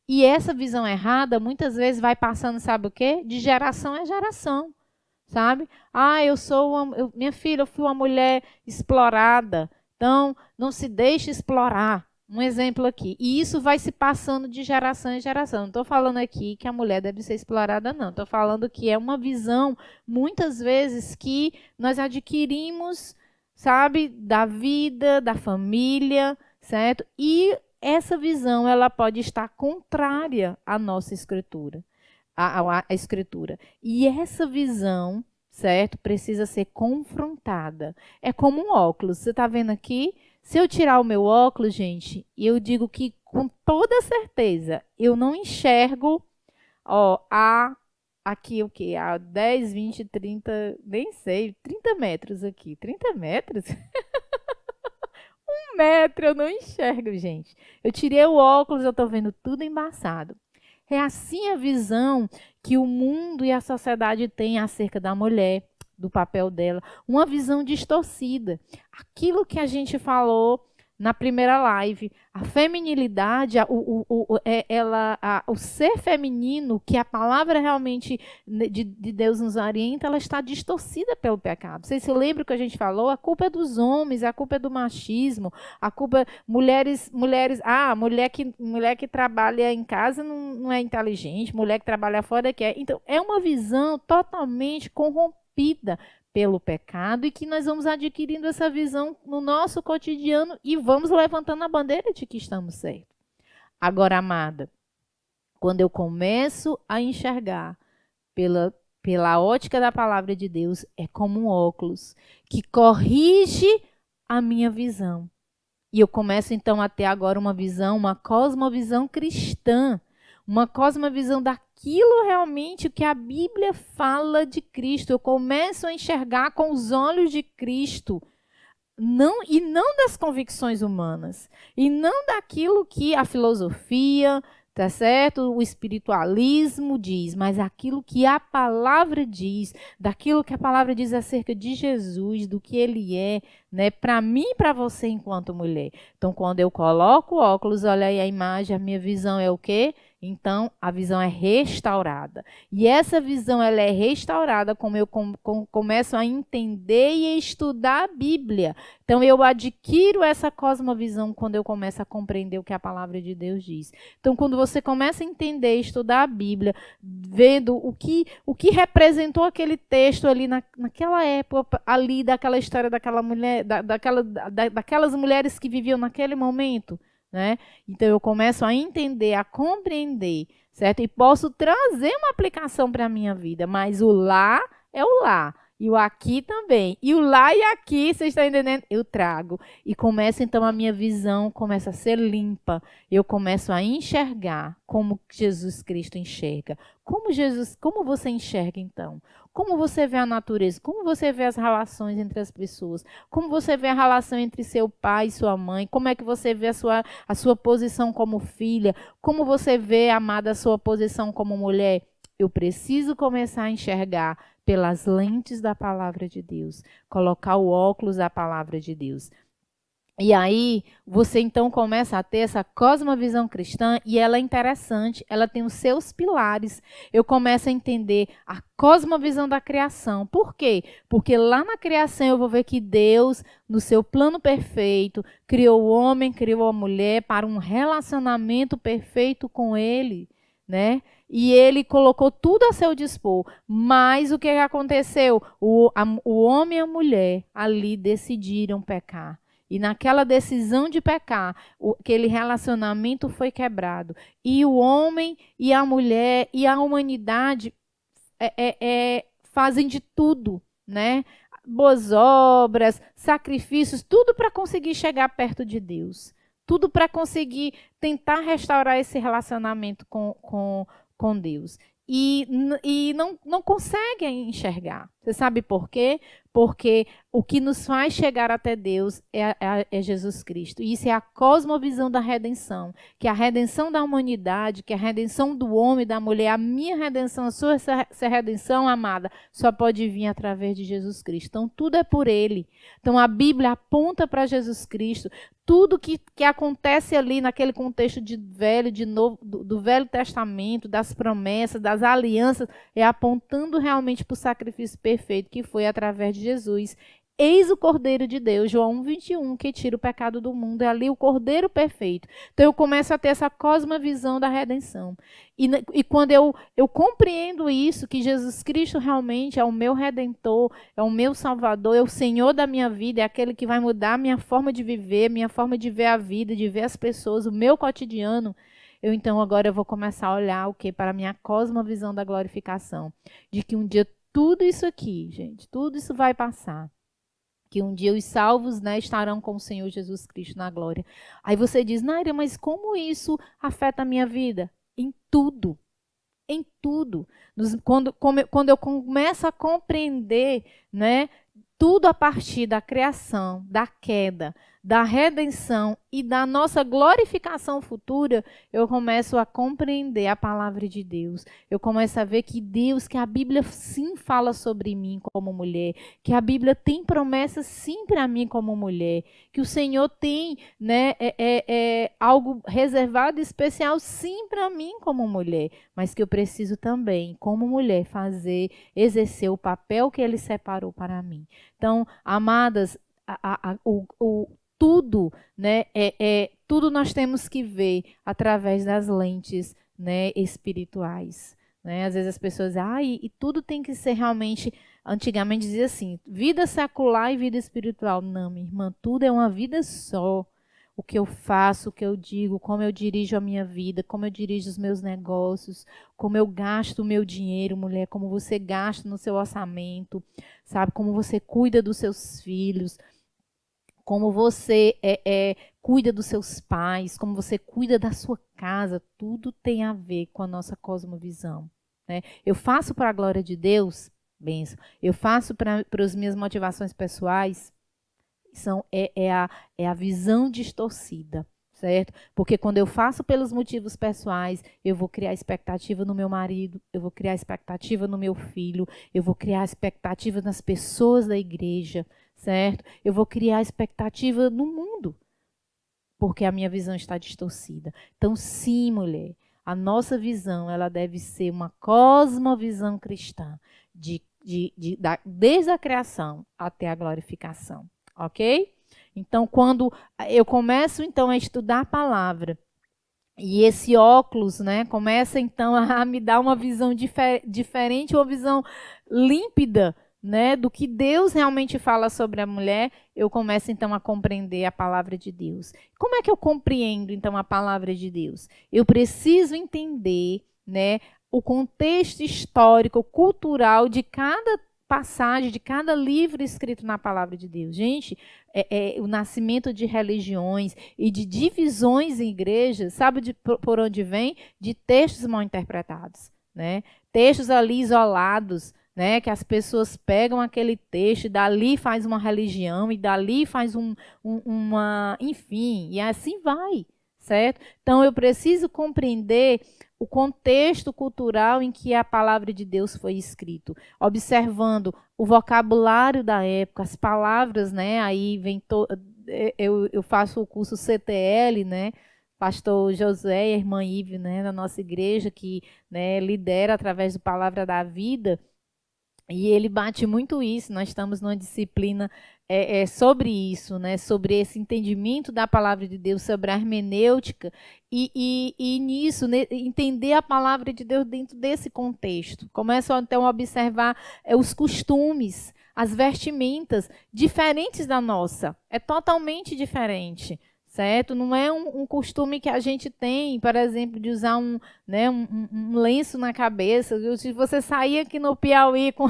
E essa visão errada muitas vezes vai passando, sabe o quê? De geração a geração, sabe? Ah, eu sou uma, eu, minha filha, eu fui uma mulher explorada, então não se deixe explorar Um exemplo aqui. E isso vai se passando de geração em geração. Não estou falando aqui que a mulher deve ser explorada, não. Estou falando que é uma visão, muitas vezes, que nós adquirimos, sabe, da vida, da família, certo? E essa visão, ela pode estar contrária à nossa escritura. A, a, a escritura. E essa visão, certo, precisa ser confrontada. É como um óculos. Você está vendo aqui? Se eu tirar o meu óculos, gente, eu digo que com toda certeza eu não enxergo, ó, a aqui o que? A 10, 20, 30, nem sei, 30 metros aqui. 30 metros? [laughs] um metro eu não enxergo, gente. Eu tirei o óculos, eu tô vendo tudo embaçado. É assim a visão que o mundo e a sociedade têm acerca da mulher do papel dela, uma visão distorcida. Aquilo que a gente falou na primeira live, a feminilidade, a, o, o, o, é, ela, a, o ser feminino, que a palavra realmente de, de, Deus nos orienta, ela está distorcida pelo pecado. Vocês se lembram que a gente falou? A culpa é dos homens, a culpa é do machismo, a culpa mulheres, mulheres, ah, mulher que mulher que trabalha em casa não, não é inteligente, mulher que trabalha fora que é. Então é uma visão totalmente corrompida corrompida pelo pecado e que nós vamos adquirindo essa visão no nosso cotidiano e vamos levantando a bandeira de que estamos certos. Agora, amada, quando eu começo a enxergar pela, pela ótica da palavra de Deus, é como um óculos que corrige a minha visão. E eu começo então a ter agora uma visão, uma cosmovisão cristã, uma cosmovisão da aquilo realmente que a Bíblia fala de Cristo. Eu começo a enxergar com os olhos de Cristo. Não, e não das convicções humanas, e não daquilo que a filosofia, tá certo? O espiritualismo diz, mas aquilo que a palavra diz, daquilo que a palavra diz acerca de Jesus, do que ele é, né, para mim e para você enquanto mulher. Então, quando eu coloco óculos, olha aí a imagem, a minha visão é o quê? Então, a visão é restaurada. E essa visão ela é restaurada como eu com, com, começo a entender e estudar a Bíblia. Então, eu adquiro essa cosmovisão quando eu começo a compreender o que a palavra de Deus diz. Então, quando você começa a entender e estudar a Bíblia, vendo o que, o que representou aquele texto ali na, naquela época, ali daquela história daquela mulher, da, daquela, da, daquelas mulheres que viviam naquele momento né? Então eu começo a entender, a compreender, certo? E posso trazer uma aplicação para a minha vida, mas o lá é o lá. E o aqui também. E o lá e aqui, vocês estão entendendo? Eu trago. E começa então a minha visão começa a ser limpa. Eu começo a enxergar como Jesus Cristo enxerga. Como Jesus, como você enxerga então? Como você vê a natureza? Como você vê as relações entre as pessoas? Como você vê a relação entre seu pai e sua mãe? Como é que você vê a sua, a sua posição como filha? Como você vê, amada, a sua posição como mulher? Eu preciso começar a enxergar pelas lentes da palavra de Deus, colocar o óculos da palavra de Deus. E aí, você então começa a ter essa cosmovisão cristã e ela é interessante, ela tem os seus pilares. Eu começo a entender a cosmovisão da criação. Por quê? Porque lá na criação eu vou ver que Deus, no seu plano perfeito, criou o homem, criou a mulher para um relacionamento perfeito com ele, né? E ele colocou tudo a seu dispor. Mas o que aconteceu? O, a, o homem e a mulher ali decidiram pecar. E naquela decisão de pecar, o, aquele relacionamento foi quebrado. E o homem e a mulher e a humanidade é, é, é, fazem de tudo, né? Boas obras, sacrifícios, tudo para conseguir chegar perto de Deus. Tudo para conseguir tentar restaurar esse relacionamento com, com, com Deus. E, e não, não conseguem enxergar. Você sabe por quê? Porque o que nos faz chegar até Deus é, é, é, Jesus Cristo. E isso é a cosmovisão da redenção, que a redenção da humanidade, que a redenção do homem, da mulher, a minha redenção, a sua essa redenção, amada, só pode vir através de Jesus Cristo. Então, tudo é por Ele. Então, a Bíblia aponta para Jesus Cristo. Tudo que, que acontece ali naquele contexto de velho, de novo, do, do Velho Testamento, das promessas, das alianças, é apontando realmente para o sacrifício perfeito que foi através de Jesus Eis o Cordeiro de Deus, João 21, que tira o pecado do mundo. É ali o Cordeiro perfeito. Então eu começo a ter essa cosmovisão da redenção. E, e quando eu, eu compreendo isso, que Jesus Cristo realmente é o meu redentor, é o meu salvador, é o Senhor da minha vida, é aquele que vai mudar a minha forma de viver, minha forma de ver a vida, de ver as pessoas, o meu cotidiano. Eu então agora eu vou começar a olhar o que para a minha cosmovisão da glorificação, de que um dia tudo isso aqui, gente, tudo isso vai passar que um dia os salvos né, estarão com o Senhor Jesus Cristo na glória. Aí você diz, Naira, mas como isso afeta a minha vida? Em tudo. Em tudo. Nos, quando, quando eu começo a compreender né, tudo a partir da criação, da queda, da redenção e da nossa glorificação futura, eu começo a compreender a palavra de Deus. Eu começo a ver que Deus, que a Bíblia sim fala sobre mim como mulher, que a Bíblia tem promessas sim para mim como mulher, que o Senhor tem né, é, é, é algo reservado especial sim para mim como mulher, mas que eu preciso também, como mulher, fazer, exercer o papel que Ele separou para mim. Então, amadas, a, a, o, o tudo, né, é, é, tudo nós temos que ver através das lentes, né, espirituais. Né? Às vezes as pessoas ah, e, e tudo tem que ser realmente, antigamente dizia assim, vida secular e vida espiritual. Não, minha irmã, tudo é uma vida só. O que eu faço, o que eu digo, como eu dirijo a minha vida, como eu dirijo os meus negócios, como eu gasto o meu dinheiro, mulher, como você gasta no seu orçamento, sabe? Como você cuida dos seus filhos, como você é, é, cuida dos seus pais, como você cuida da sua casa, tudo tem a ver com a nossa cosmovisão. Né? Eu faço para a glória de Deus, benção. Eu faço para as minhas motivações pessoais, são, é, é, a, é a visão distorcida certo? Porque quando eu faço pelos motivos pessoais, eu vou criar expectativa no meu marido, eu vou criar expectativa no meu filho, eu vou criar expectativa nas pessoas da igreja, certo? Eu vou criar expectativa no mundo, porque a minha visão está distorcida. Então, sim, mulher, a nossa visão ela deve ser uma cosmovisão cristã, de, de, de, da, desde a criação até a glorificação, ok? Então, quando eu começo então a estudar a palavra e esse óculos, né, começa então [laughs] a me dar uma visão difer diferente, uma visão límpida né, do que Deus realmente fala sobre a mulher, eu começo então a compreender a palavra de Deus. Como é que eu compreendo então a palavra de Deus? Eu preciso entender, né, o contexto histórico, cultural de cada passagem, de cada livro escrito na palavra de Deus. Gente, é, é, o nascimento de religiões e de divisões em igrejas, sabe de, por onde vem? De textos mal interpretados, né? Textos ali isolados, né? Que as pessoas pegam aquele texto e dali faz uma religião e dali faz um, um, uma, enfim, e assim vai, certo? Então eu preciso compreender o contexto cultural em que a palavra de Deus foi escrito, observando o vocabulário da época, as palavras, né? Aí vem to... eu, eu faço o curso CTL, né? pastor José e a irmã Ive, né, na nossa igreja, que né, lidera através do Palavra da Vida, e ele bate muito isso. Nós estamos numa disciplina é, é, sobre isso, né? Sobre esse entendimento da palavra de Deus, sobre a hermenêutica e, e, e nisso né? entender a palavra de Deus dentro desse contexto. Começam então a observar é, os costumes, as vestimentas diferentes da nossa. É totalmente diferente certo? Não é um, um, costume que a gente tem, por exemplo, de usar um, né, um, um lenço na cabeça. Se você sair aqui no Piauí [laughs] com,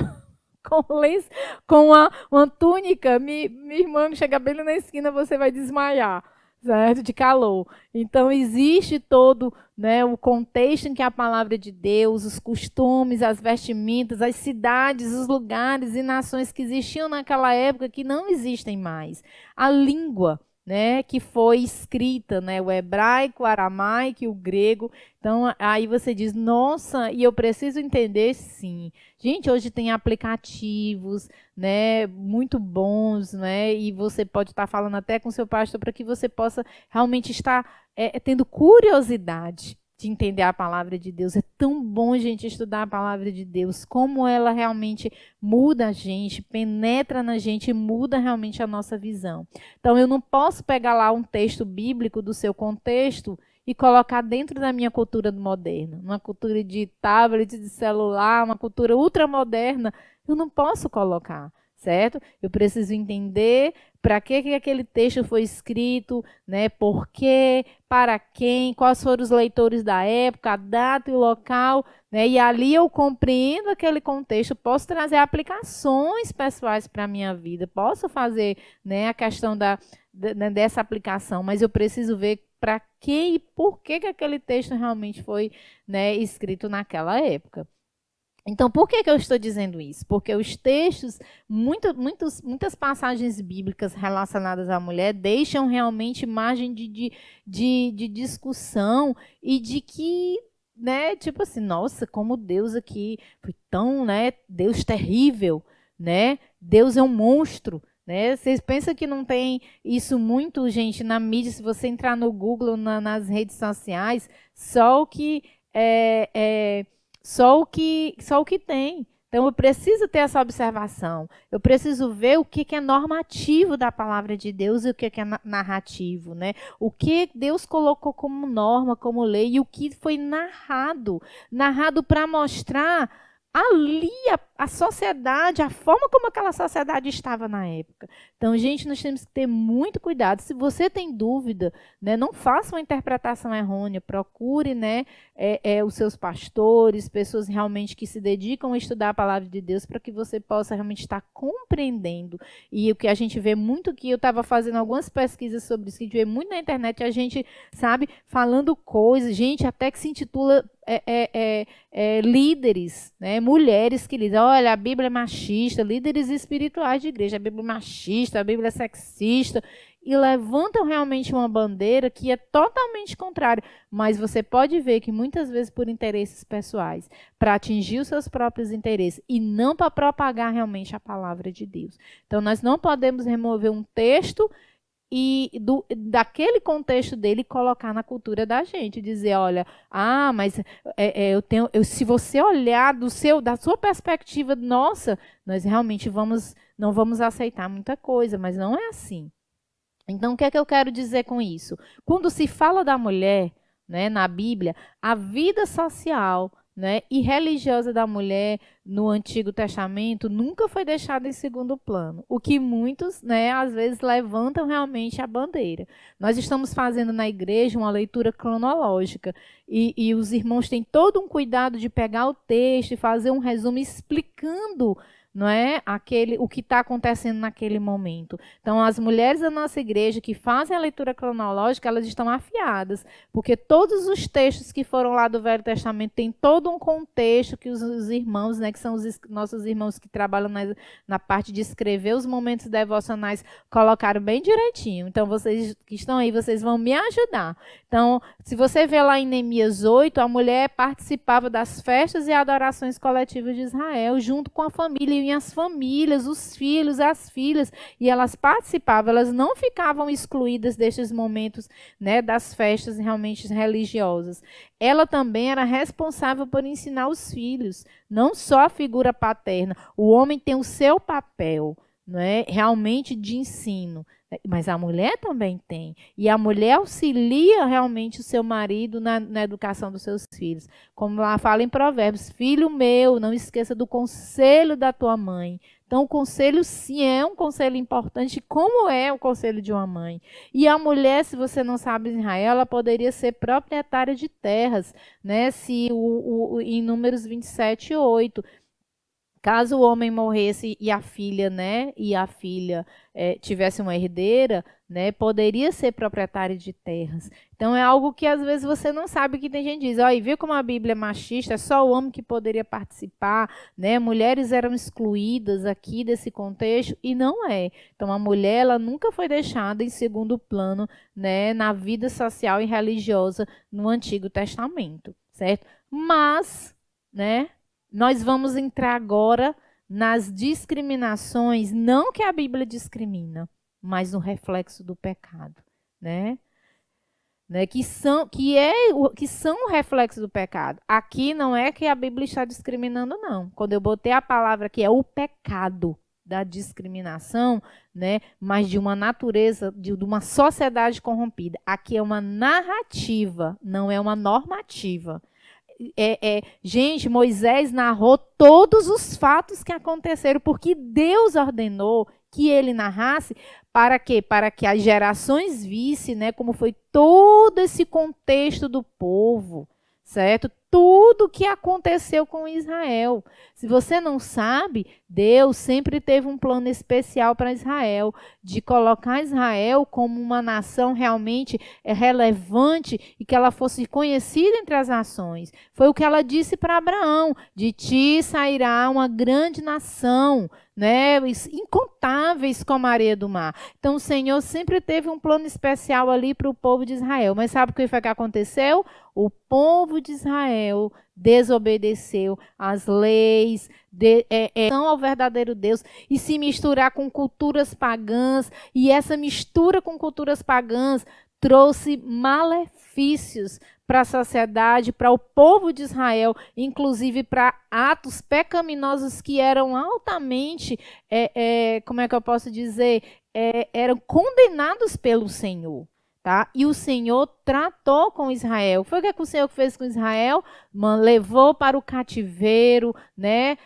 com lenço, com uma, uma túnica, mi, minha irmã chega bem na esquina, você vai desmaiar. Certo? De calor. Então, existe todo né, o contexto em que a palavra de Deus, os costumes, as vestimentas, as cidades, os lugares e nações que existiam naquela época que não existem mais. A língua, né, que foi escrita, né, o hebraico, o aramaico e o grego. Então, aí você diz, nossa, e eu preciso entender sim. Gente, hoje tem aplicativos, né, muito bons, né, e você pode estar falando até com seu pastor para que você possa realmente estar é, tendo curiosidade de entender a palavra de Deus. É tão bom, gente, estudar a palavra de Deus, como ela realmente muda a gente, penetra na gente muda realmente a nossa visão. Então, eu não posso pegar lá um texto bíblico do seu contexto e colocar dentro da minha cultura moderna, uma cultura de tablet, de celular, uma cultura ultramoderna, eu não posso colocar certo? Eu preciso entender para que, que aquele texto foi escrito, né? Por quê, para quem, quais foram os leitores da época, a data e o local, né? E ali eu compreendo aquele contexto, posso trazer aplicações pessoais para a minha vida, posso fazer né, a questão da, né, dessa aplicação, mas eu preciso ver para que e por que, que aquele texto realmente foi né, escrito naquela época. Então, por que, que eu estou dizendo isso? Porque os textos, muito, muitos, muitas passagens bíblicas relacionadas à mulher deixam realmente margem de, de, de, de discussão e de que né, tipo assim, nossa, como Deus aqui foi tão, né, Deus terrível, né? Deus é um monstro, né? Vocês pensam que não tem isso muito, gente, na mídia, se você entrar no Google, na, nas redes sociais, só o que é, é só o que, só o que tem. Então eu preciso ter essa observação. Eu preciso ver o que, que é normativo da palavra de Deus e o que, que é narrativo, né? O que Deus colocou como norma, como lei e o que foi narrado, narrado para mostrar ali a, a, sociedade, a forma como aquela sociedade estava na época. Então, gente, nós temos que ter muito cuidado. Se você tem dúvida, né, não faça uma interpretação errônea. Procure né, é, é, os seus pastores, pessoas realmente que se dedicam a estudar a palavra de Deus, para que você possa realmente estar compreendendo. E o que a gente vê muito que eu estava fazendo algumas pesquisas sobre isso, que a gente vê muito na internet, a gente, sabe, falando coisas, gente até que se intitula é, é, é, é, líderes, né, mulheres que dizem, olha, a Bíblia é machista, líderes espirituais de igreja, a Bíblia é machista, a Bíblia é sexista, e levantam realmente uma bandeira que é totalmente contrária. Mas você pode ver que muitas vezes por interesses pessoais, para atingir os seus próprios interesses e não para propagar realmente a palavra de Deus. Então nós não podemos remover um texto e do, daquele contexto dele colocar na cultura da gente, dizer, olha, ah, mas é, é, eu tenho, eu, se você olhar do seu, da sua perspectiva, nossa, nós realmente vamos, não vamos aceitar muita coisa, mas não é assim. Então, o que é que eu quero dizer com isso? Quando se fala da mulher, né, na Bíblia, a vida social né, e religiosa da mulher no Antigo Testamento nunca foi deixada em segundo plano, o que muitos, né, às vezes levantam realmente a bandeira. Nós estamos fazendo na igreja uma leitura cronológica e, e os irmãos têm todo um cuidado de pegar o texto e fazer um resumo explicando não é aquele o que está acontecendo naquele momento. Então, as mulheres da nossa igreja que fazem a leitura cronológica, elas estão afiadas, porque todos os textos que foram lá do Velho Testamento têm todo um contexto que os, os irmãos, né, que são os nossos irmãos que trabalham na, na parte de escrever os momentos devocionais, colocaram bem direitinho. Então, vocês que estão aí, vocês vão me ajudar. Então, se você vê lá em Neemias 8, a mulher participava das festas e adorações coletivas de Israel, junto com a família as famílias, os filhos, as filhas, e elas participavam, elas não ficavam excluídas destes momentos né, das festas realmente religiosas. Ela também era responsável por ensinar os filhos, não só a figura paterna. O homem tem o seu papel, não é, realmente de ensino. Mas a mulher também tem. E a mulher auxilia realmente o seu marido na, na, educação dos seus filhos. Como lá fala em Provérbios: Filho meu, não esqueça do conselho da tua mãe. Então, o conselho, sim, é um conselho importante, como é o conselho de uma mãe. E a mulher, se você não sabe Israel, ela poderia ser proprietária de terras, né? Se o, o, em Números 27, 8 Caso o homem morresse e a filha, né, e a filha é, tivesse uma herdeira, né, poderia ser proprietária de terras. Então é algo que às vezes você não sabe que tem gente que diz, olha, viu como a Bíblia é machista, é só o homem que poderia participar, né? Mulheres eram excluídas aqui desse contexto e não é. Então a mulher ela nunca foi deixada em segundo plano, né, na vida social e religiosa no Antigo Testamento, certo? Mas, né, nós vamos entrar agora nas discriminações, não que a Bíblia discrimina, mas no reflexo do pecado, né? né, que são que é que são o reflexo do pecado. Aqui não é que a Bíblia está discriminando não. Quando eu botei a palavra que é o pecado da discriminação, né, mas de uma natureza de, de uma sociedade corrompida. Aqui é uma narrativa, não é uma normativa. É, é, gente, Moisés narrou todos os fatos que aconteceram, porque Deus ordenou que ele narrasse para quê? Para que as gerações vissem, né, como foi todo esse contexto do povo, certo? Tudo que aconteceu com Israel. Se você não sabe, Deus sempre teve um plano especial para Israel, de colocar Israel como uma nação realmente é, relevante e que ela fosse conhecida entre as nações. Foi o que ela disse para Abraão: de ti sairá uma grande nação, né, incontáveis como a areia do mar. Então o Senhor sempre teve um plano especial ali para o povo de Israel. Mas sabe o que foi que aconteceu? O povo de Israel desobedeceu às leis, de, é, é, ao verdadeiro Deus e se misturar com culturas pagãs. E essa mistura com culturas pagãs trouxe malefícios para a sociedade, para o povo de Israel, inclusive para atos pecaminosos que eram altamente, é, é, como é que eu posso dizer, é, eram condenados pelo Senhor. Tá? E o Senhor tratou com Israel. Foi o que, é que o Senhor fez com Israel? Man, levou para o cativeiro, né?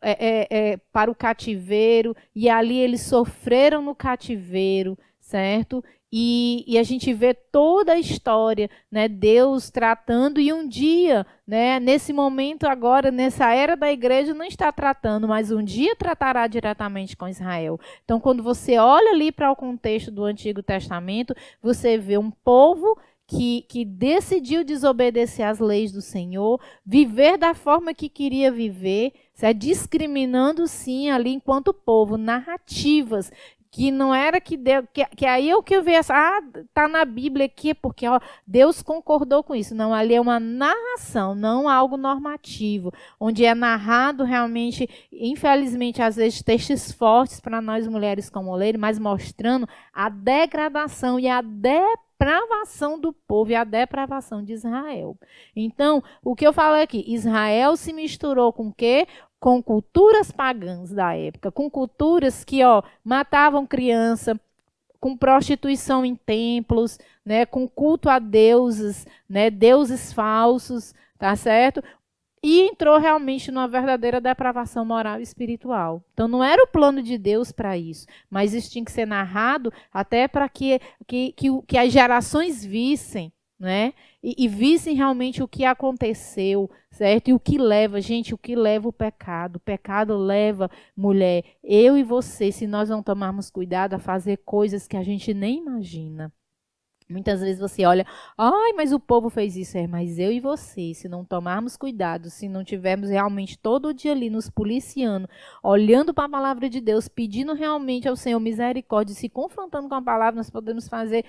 É, é, é, para o cativeiro, e ali eles sofreram no cativeiro, certo? E, e, a gente vê toda a história, né? Deus tratando, e um dia, né, nesse momento agora, nessa era da igreja, não está tratando, mas um dia tratará diretamente com Israel. Então, quando você olha ali para o contexto do Antigo Testamento, você vê um povo que, que decidiu desobedecer às leis do Senhor, viver da forma que queria viver, é discriminando sim ali enquanto povo, narrativas que não era que Deus, que, que aí é o que eu vejo, ah, tá na Bíblia aqui, porque ó, Deus concordou com isso. Não, ali é uma narração, não algo normativo, onde é narrado realmente, infelizmente, às vezes textos fortes para nós mulheres como oleiro, mas mostrando a degradação e a depravação do povo e a depravação de Israel. Então, o que eu falo aqui, Israel se misturou com o quê? Com culturas pagãs da época, com culturas que ó, matavam criança, com prostituição em templos, né, com culto a deuses, né, deuses falsos, tá certo? E entrou realmente numa verdadeira depravação moral e espiritual. Então não era o plano de Deus para isso, mas isso tinha que ser narrado até para que, que, que, que as gerações vissem né? E, e vissem realmente o que aconteceu, certo? E o que leva, gente, o que leva o pecado. O pecado leva, mulher, eu e você, se nós não tomarmos cuidado a fazer coisas que a gente nem imagina. Muitas vezes você olha, ai, mas o povo fez isso, é, mas eu e você, se não tomarmos cuidado, se não tivermos realmente todo dia ali nos policiando, olhando para a palavra de Deus, pedindo realmente ao Senhor misericórdia, se confrontando com a palavra, nós podemos fazer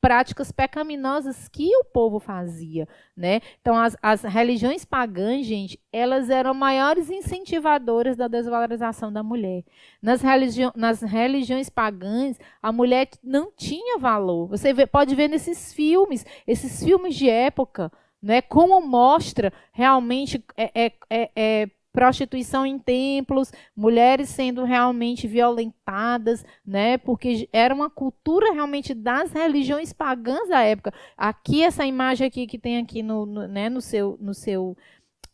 práticas pecaminosas que o povo fazia, né? Então as, as religiões pagãs, gente, elas eram maiores incentivadoras da desvalorização da mulher. Nas, religi nas religiões pagãs, a mulher não tinha valor. Você vê, pode ver nesses filmes, esses filmes de época, né? Como mostra realmente é, é, é, é prostituição em templos, mulheres sendo realmente violentadas, né? Porque era uma cultura realmente das religiões pagãs da época. Aqui essa imagem aqui que tem aqui no, no né, no seu no seu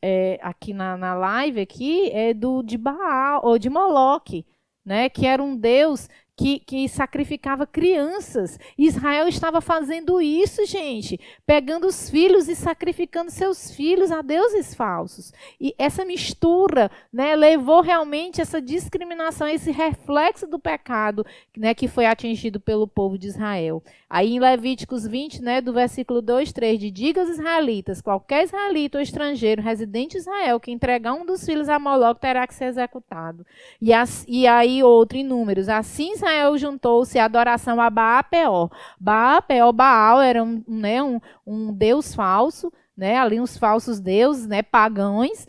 é, aqui na, na live aqui é do de Baal ou de Moloque, né? Que era um deus que, que sacrificava crianças. Israel estava fazendo isso, gente, pegando os filhos e sacrificando seus filhos a deuses falsos. E essa mistura né, levou realmente essa discriminação, esse reflexo do pecado né, que foi atingido pelo povo de Israel. Aí em Levíticos 20, né, do versículo 2, 3, de diga aos israelitas, qualquer israelita ou estrangeiro residente em Israel que entregar um dos filhos a Moloque terá que ser executado. E, as, e aí outro em números, assim juntou-se à adoração a Baal-Peor. Baal-Peor, Baal era um, né, um, um deus falso, né, ali uns falsos deuses, né, pagãos,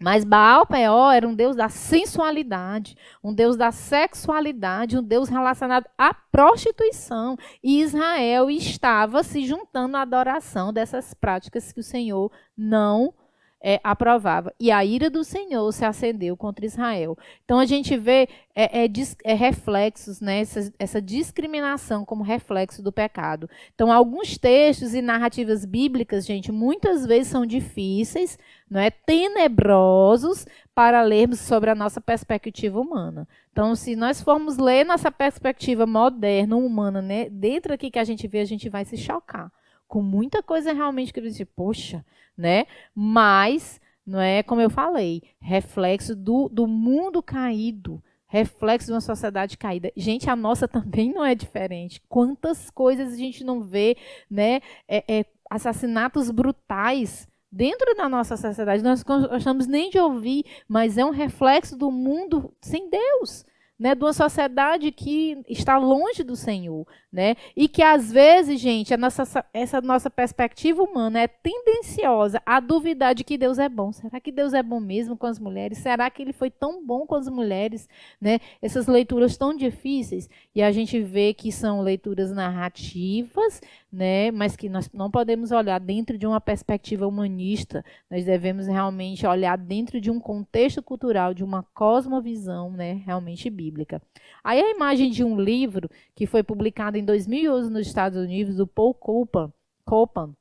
Mas Baal Peor era um deus da sensualidade, um deus da sexualidade, um deus relacionado à prostituição. E Israel estava se juntando à adoração dessas práticas que o Senhor não é, aprovava. E a ira do Senhor se acendeu contra Israel. Então a gente vê é, é, é reflexos, né, essa, essa, discriminação como reflexo do pecado. Então, alguns textos e narrativas bíblicas, gente, muitas vezes são difíceis, não é, tenebrosos para lermos sobre a nossa perspectiva humana. Então, se nós formos ler nossa perspectiva moderna, humana, né, dentro aqui que a gente vê, a gente vai se chocar com muita coisa realmente que eu disse, poxa, né? Mas, não é como eu falei, reflexo do, do mundo caído, reflexo de uma sociedade caída. Gente, a nossa [laughs] também não é diferente. Quantas coisas a gente não vê, né? É, é, assassinatos brutais dentro da nossa sociedade. Nós gostamos nem de ouvir, mas é um reflexo do mundo sem Deus né, de uma sociedade que está longe do Senhor, né? E que às vezes, gente, nossa, essa nossa perspectiva humana é tendenciosa a duvidar de que Deus é bom. Será que Deus é bom mesmo com as mulheres? Será que ele foi tão bom com as mulheres, né? Essas leituras tão difíceis e a gente vê que são leituras narrativas, né? Mas que nós não podemos olhar dentro de uma perspectiva humanista. Nós devemos realmente olhar dentro de um contexto cultural, de uma cosmovisão, né? Realmente bíblica. Aí a imagem de um livro que foi publicado em 2011 nos Estados Unidos do Paul Copan, Copan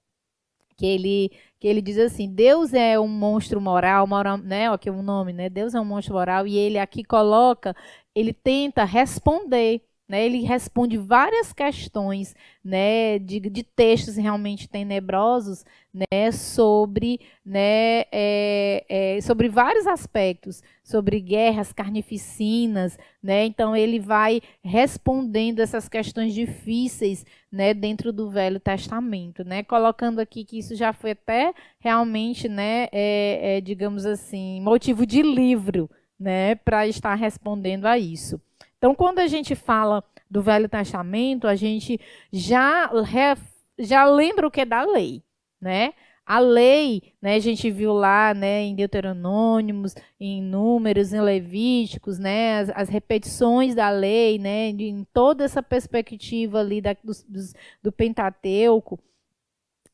que ele que ele diz assim: Deus é um monstro moral, moral né? Aqui é o nome, né? Deus é um monstro moral e ele aqui coloca, ele tenta responder né, ele responde várias questões né, de, de textos realmente tenebrosos né, sobre, né, é, é, sobre vários aspectos, sobre guerras carnificinas. Né, então, ele vai respondendo essas questões difíceis né, dentro do Velho Testamento, colocando aqui que isso já foi até realmente, é, é digamos assim, motivo de livro né, para estar respondendo a isso. Então, quando a gente fala do Velho Testamento, a gente já, já lembra o que é da lei, né? A lei, né, a gente viu lá, né, em Deuteronômicos, em Números, em Levíticos, né, as, as repetições da lei, né, em toda essa perspectiva ali da, do, do Pentateuco.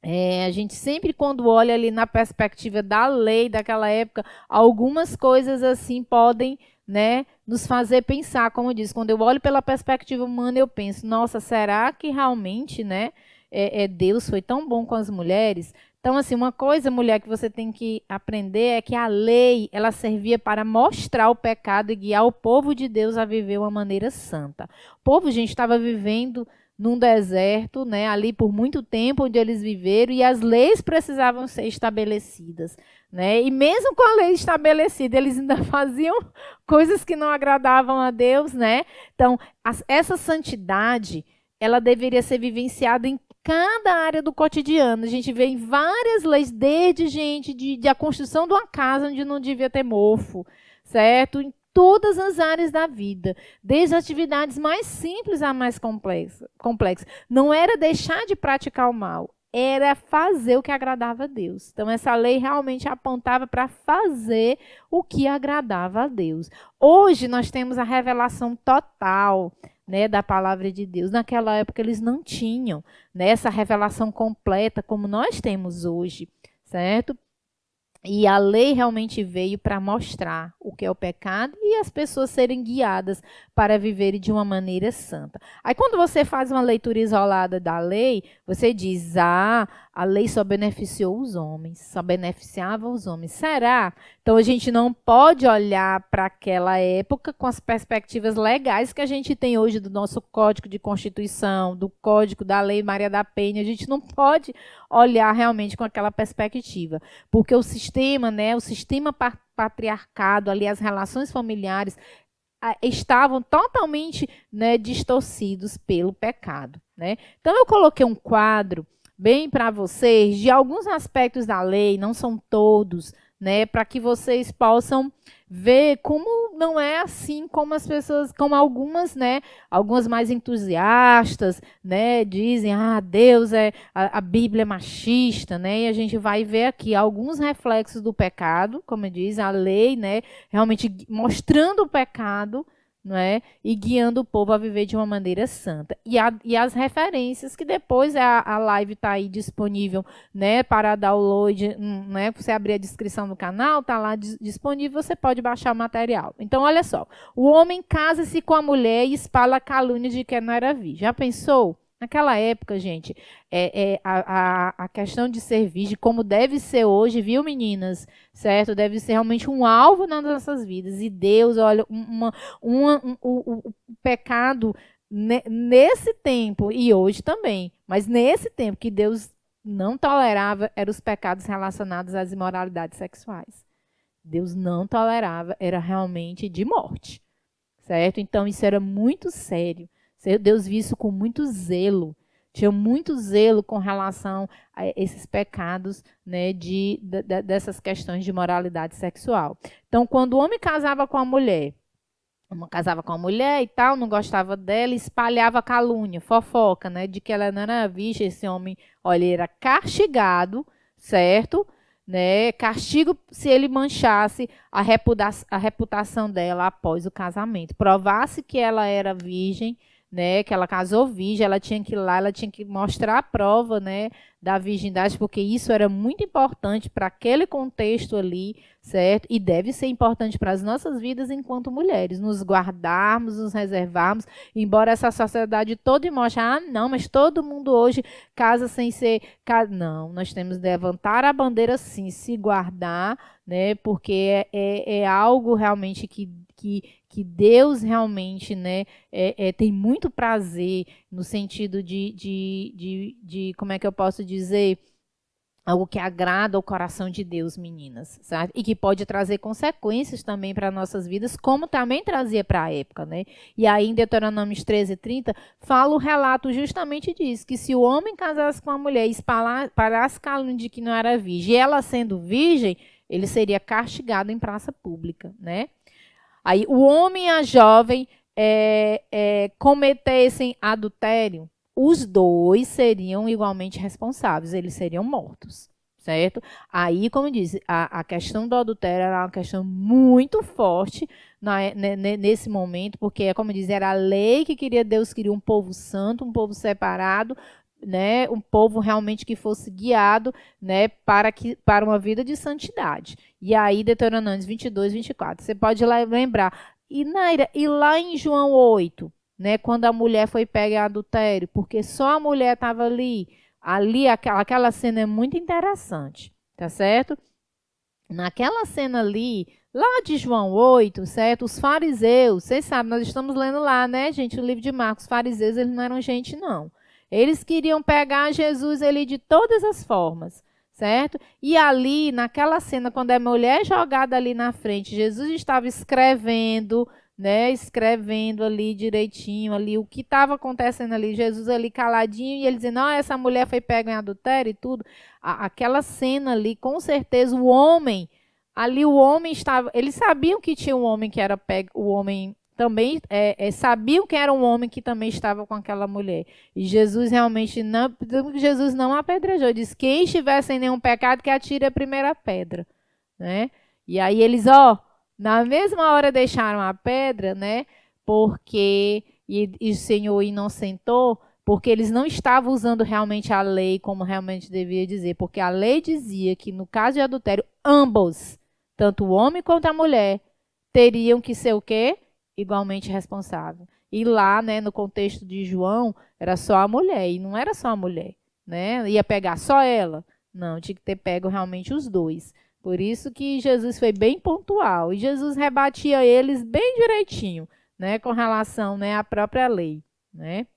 É, a gente sempre, quando olha ali na perspectiva da lei daquela época, algumas coisas assim podem né, nos fazer pensar, como eu disse, quando eu olho pela perspectiva humana, eu penso, nossa, será que realmente, né, é, é, Deus foi tão bom com as mulheres? Então, assim, uma coisa, mulher, que você tem que aprender é que a lei, ela servia para mostrar o pecado e guiar o povo de Deus a viver uma maneira santa. O povo, gente, estava vivendo num deserto, né, ali por muito tempo onde eles viveram e as leis precisavam ser estabelecidas. Né? E mesmo com a lei estabelecida, eles ainda [laughs] faziam coisas que não agradavam a Deus, né? Então, essa santidade, ela deveria ser vivenciada em cada área do cotidiano. A gente vê em várias leis, desde gente de, de a construção de uma casa onde não devia ter mofo, certo? Em todas as áreas da vida, desde atividades mais simples a mais complexas. Complexa. Não era deixar de praticar o mal, era fazer o que agradava a Deus. Então, essa lei realmente apontava para fazer o que agradava a Deus. Hoje, nós temos a revelação total né, da palavra de Deus. Naquela época, eles não tinham né, essa revelação completa como nós temos hoje, certo? E a lei realmente veio para mostrar o que é o pecado e as pessoas serem guiadas para viverem de uma maneira santa. Aí, quando você faz uma leitura isolada da lei, você diz: ah, a lei só beneficiou os homens, só beneficiava os homens. Será? Então, a gente não pode olhar para aquela época com as perspectivas legais que a gente tem hoje do nosso Código de Constituição, do Código da Lei Maria da Penha. A gente não pode olhar realmente com aquela perspectiva, porque o sistema, né, o sistema patriarcado, ali as relações familiares estavam totalmente né, distorcidos pelo pecado. Né? Então eu coloquei um quadro bem para vocês de alguns aspectos da lei, não são todos, né, para que vocês possam ver como não é assim como as pessoas, como algumas, né, algumas mais entusiastas, né, dizem, ah, Deus é, a, a Bíblia é machista, né, e a gente vai ver aqui alguns reflexos do pecado, como diz, a lei, né, realmente mostrando o pecado, não é? E guiando o povo a viver de uma maneira santa. E, a, e as referências, que depois a, a live está aí disponível, né? Para download, hum, né? Você abrir a descrição do canal, está lá disponível, você pode baixar o material. Então, olha só. O homem casa-se com a mulher e espalha calúnia de que não era virgem. Já pensou? Naquela época, gente, é, é a, a, a, questão de ser virgem, como deve ser hoje, viu, meninas? Certo? Deve ser realmente um alvo nas nossas vidas. E Deus, olha, uma, uma, um, o pecado nesse tempo, e hoje também, mas nesse tempo que Deus não tolerava, eram os pecados relacionados às imoralidades sexuais. Deus não tolerava, era realmente de morte. Certo? Então, isso era muito sério. Deus viu isso com muito zelo. Tinha muito zelo com relação a esses pecados, né, de, de, dessas questões de moralidade sexual. Então, quando o homem casava com a mulher, casava com a mulher e tal, não gostava dela, espalhava calúnia, fofoca, né, de que ela não era vista, esse homem, olha, ele era castigado, certo? Né, castigo se ele manchasse a reputação, a reputação dela após o casamento, provasse que ela era virgem, né, que ela casou virgem, ela tinha que ir lá, ela tinha que mostrar a prova, né, da virgindade, porque isso era muito importante para aquele contexto ali, certo? E deve ser importante para as nossas vidas enquanto mulheres, nos guardarmos, nos reservarmos, embora essa sociedade toda mostre, ah, não, mas todo mundo hoje casa sem ser, não, nós temos que levantar a bandeira sim, se guardar, né, porque é, é, é algo realmente que que, que Deus realmente né, é, é, tem muito prazer no sentido de, de, de, de, como é que eu posso dizer, algo que agrada o coração de Deus, meninas, sabe? E que pode trazer consequências também para nossas vidas, como também trazia para a época, né? E aí em Deuteronômio 13 e 30, fala o relato justamente disso, que se o homem casasse com a mulher e espalhasse calúnia de que não era virgem, e ela sendo virgem, ele seria castigado em praça pública, né? Aí o homem e a jovem é, é, cometessem adultério, os dois seriam igualmente responsáveis, eles seriam mortos, certo? Aí, como eu disse, a, a questão do adultério era uma questão muito forte na, nesse momento, porque, como eu disse, era a lei que queria, Deus queria um povo santo, um povo separado, né, um povo realmente que fosse guiado, né, para que para uma vida de santidade. E aí Deuteronômio 22, 24. Você pode lembrar. E Naira, e lá em João 8, né, quando a mulher foi pega em adultério, porque só a mulher estava ali, ali aquela, aquela cena é muito interessante, tá certo? Naquela cena ali, lá de João 8, certo? Os fariseus, vocês sabem, nós estamos lendo lá, né, gente, o livro de Marcos. Os fariseus, eles não eram gente, não. Eles queriam pegar Jesus ali de todas as formas, certo? E ali, naquela cena, quando a mulher jogada ali na frente, Jesus estava escrevendo, né? Escrevendo ali direitinho, ali o que estava acontecendo ali, Jesus ali caladinho e ele dizendo, não, essa mulher foi pega em adultério e tudo. A, aquela cena ali, com certeza, o homem, ali o homem estava, eles sabiam que tinha um homem que era pego, o homem também é, é, sabiam que era um homem que também estava com aquela mulher. E Jesus realmente não, Jesus não apedrejou. Diz: quem estiver sem nenhum pecado, que atire a primeira pedra, né? E aí eles, ó, na mesma hora deixaram a pedra, né? Porque e, e o Senhor inocentou, porque eles não estavam usando realmente a lei como realmente devia dizer, porque a lei dizia que no caso de adultério, ambos, tanto o homem quanto a mulher, teriam que ser o quê? Igualmente responsável. E lá, né, no contexto de João, era só a mulher, e não era só a mulher, né? Ia pegar só ela. Não, tinha que ter pego realmente os dois. Por isso que Jesus foi bem pontual e Jesus rebatia eles bem direitinho, né, com relação, né, à própria lei, né?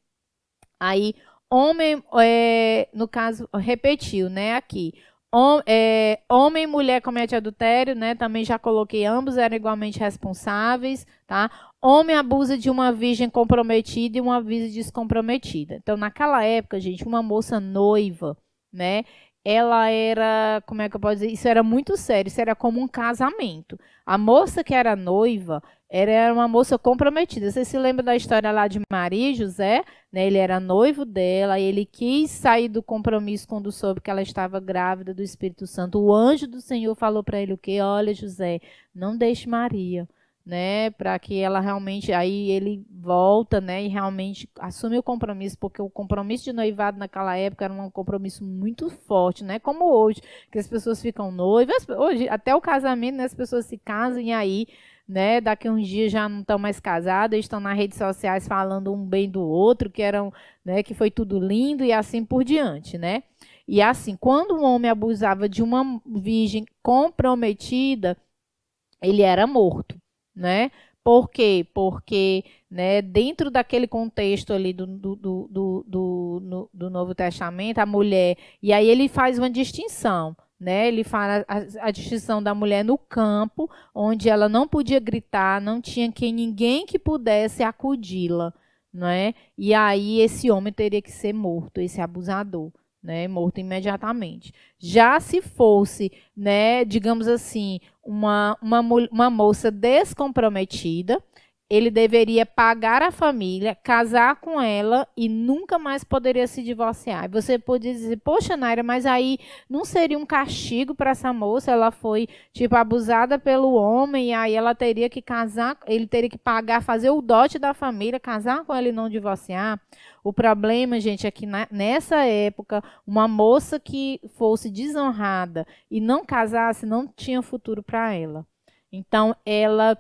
Aí homem, é, no caso, repetiu, né, aqui. Hom, é, homem e mulher comete adultério, né? Também já coloquei, ambos eram igualmente responsáveis, tá? Homem abusa de uma virgem comprometida e uma virgem descomprometida. Então, naquela época, gente, uma moça noiva, né? Ela era, como é que eu posso dizer? Isso era muito sério, isso era como um casamento. A moça que era noiva era uma moça comprometida. Você se lembra da história lá de Maria e José? Né? Ele era noivo dela e ele quis sair do compromisso quando soube que ela estava grávida do Espírito Santo. O anjo do Senhor falou para ele o quê? Olha, José, não deixe Maria né, para que ela realmente aí ele volta, né, e realmente assume o compromisso, porque o compromisso de noivado naquela época era um compromisso muito forte, né, como hoje, que as pessoas ficam noivas, hoje até o casamento, né, as pessoas se casam e aí, né, daqui uns dias já não estão mais casadas, estão nas redes sociais falando um bem do outro, que eram, né, que foi tudo lindo e assim por diante, né? E assim, quando um homem abusava de uma virgem comprometida, ele era morto né? Por quê? Porque né, dentro daquele contexto ali do, do, do, do, do, do Novo Testamento, a mulher, e aí ele faz uma distinção. Né, ele fala a, a, distinção da mulher no campo, onde ela não podia gritar, não tinha quem ninguém que pudesse acudi-la, né? E aí esse homem teria que ser morto, esse abusador né, morto imediatamente. Já se fosse, né, digamos assim, uma, uma, uma moça descomprometida, ele deveria pagar a família, casar com ela e nunca mais poderia se divorciar. E você pode dizer, poxa, Naira, mas aí não seria um castigo para essa moça? Ela foi, tipo, abusada pelo homem e aí ela teria que casar, ele teria que pagar, fazer o dote da família, casar com ela e não divorciar. O problema, gente, é que na, nessa época, uma moça que fosse desonrada e não casasse, não tinha futuro para ela. Então, ela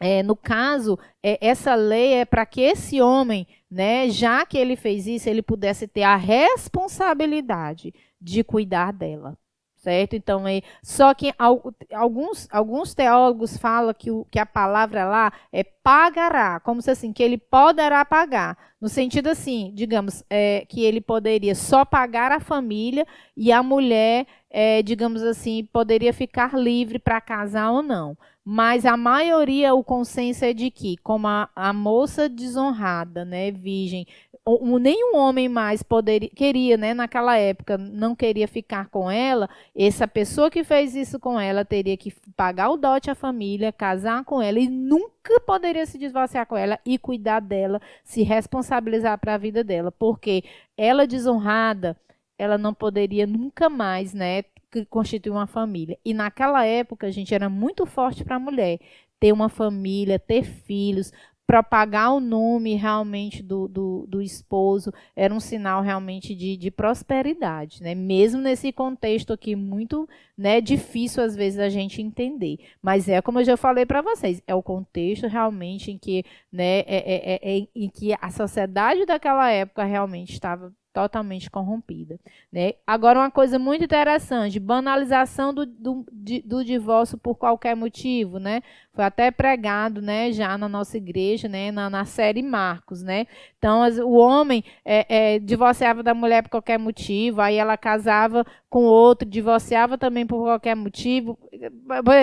é, no caso, é, essa lei é para que esse homem, né, já que ele fez isso, ele pudesse ter a responsabilidade de cuidar dela. Certo? Então, é, só que alguns, alguns teólogos falam que, o, que a palavra lá é pagará, como se assim, que ele poderá pagar. No sentido assim, digamos, é, que ele poderia só pagar a família e a mulher, é, digamos assim, poderia ficar livre para casar ou não. Mas a maioria, o consenso é de que, como a, a moça desonrada, né, virgem, nenhum homem mais poderia, queria, né, naquela época, não queria ficar com ela, essa pessoa que fez isso com ela teria que pagar o dote à família, casar com ela e nunca poderia se divorciar com ela e cuidar dela, se responsabilizar para a vida dela, porque ela desonrada, ela não poderia nunca mais, né, que constitui uma família. E naquela época, a gente era muito forte para a mulher ter uma família, ter filhos, propagar o nome realmente do, do, do, esposo era um sinal realmente de, de prosperidade, né? Mesmo nesse contexto aqui muito né, difícil às vezes a gente entender. Mas é como eu já falei para vocês, é o contexto realmente em que, né, é, é, é, é, em que a sociedade daquela época realmente estava totalmente corrompida. Né? Agora, uma coisa muito interessante, banalização do, do, do divórcio por qualquer motivo, né? Foi até pregado, né, já na nossa igreja, né, na, na série Marcos, né? Então, as, o homem é, é, divorciava da mulher por qualquer motivo, aí ela casava com outro, divorciava também por qualquer motivo.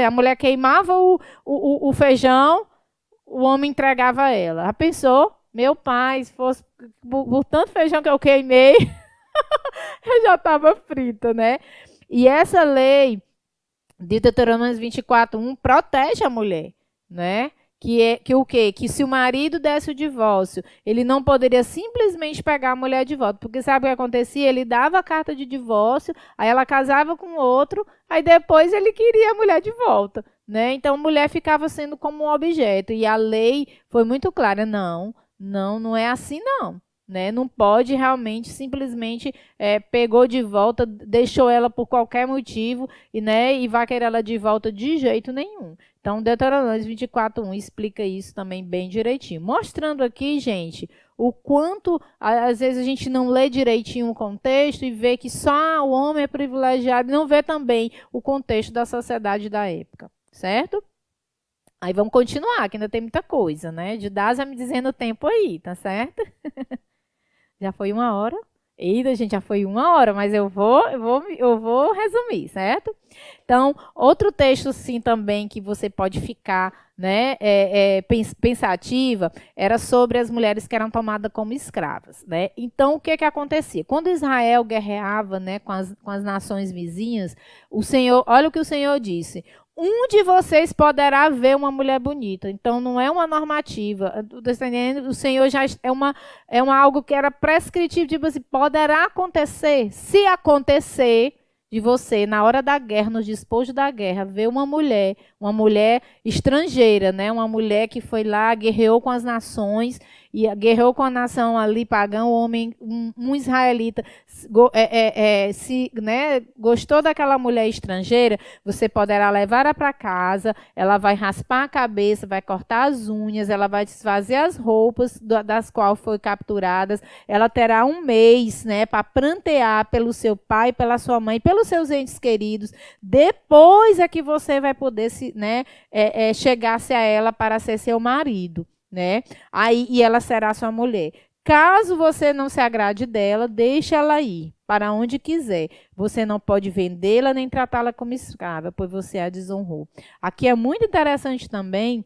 A mulher queimava o, o, o feijão, o homem entregava ela. Já pensou? Meu pai, se fosse por, tanto feijão que eu queimei, [laughs] eu já estava frita, né? E essa lei de Deuteronômio 24:1 protege a mulher, né? Que é que o quê? Que se o marido desse o divórcio, ele não poderia simplesmente pegar a mulher de volta, porque sabe o que acontecia? Ele dava a carta de divórcio, aí ela casava com outro, aí depois ele queria a mulher de volta, né? Então a mulher ficava sendo como um objeto e a lei foi muito clara, não. Não, não é assim não. Né? Não pode realmente simplesmente é, pegou de volta, deixou ela por qualquer motivo e, né, e vai querer ela de volta de jeito nenhum. Então, Deuteronômio 24.1 explica isso também bem direitinho. Mostrando aqui, gente, o quanto, às vezes, a gente não lê direitinho o contexto e vê que só o homem é privilegiado não vê também o contexto da sociedade da época, certo? Aí vamos continuar, que ainda tem muita coisa, né? Dar já me dizendo o tempo aí, tá certo? [laughs] já foi uma hora? Eita, gente, já foi uma hora, mas eu vou, eu vou, eu vou resumir, certo? Então, outro texto, sim, também que você pode ficar né, é, é, pensativa era sobre as mulheres que eram tomadas como escravas. Né? Então, o que, que acontecia? Quando Israel guerreava né, com, as, com as nações vizinhas, o Senhor, olha o que o Senhor disse: um de vocês poderá ver uma mulher bonita. Então não é uma normativa. O Senhor já é uma é uma algo que era prescritivo, tipo assim, poderá acontecer. Se acontecer de você na hora da guerra, no despojo da guerra, ver uma mulher, uma mulher estrangeira, né? Uma mulher que foi lá, guerreou com as nações e guerreou com a nação ali pagã, um homem, um, um israelita, é, é, é, se né, gostou daquela mulher estrangeira, você poderá levá-la para casa, ela vai raspar a cabeça, vai cortar as unhas, ela vai desfazer as roupas das quais foi capturadas, ela terá um mês né, para prantear pelo seu pai, pela sua mãe, pelos seus entes queridos, depois é que você vai poder se, né, é, é, chegar-se a ela para ser seu marido né? Aí e ela será sua mulher. Caso você não se agrade dela, deixe ela ir para onde quiser. Você não pode vendê-la nem tratá-la como escrava, pois você a desonrou. Aqui é muito interessante também,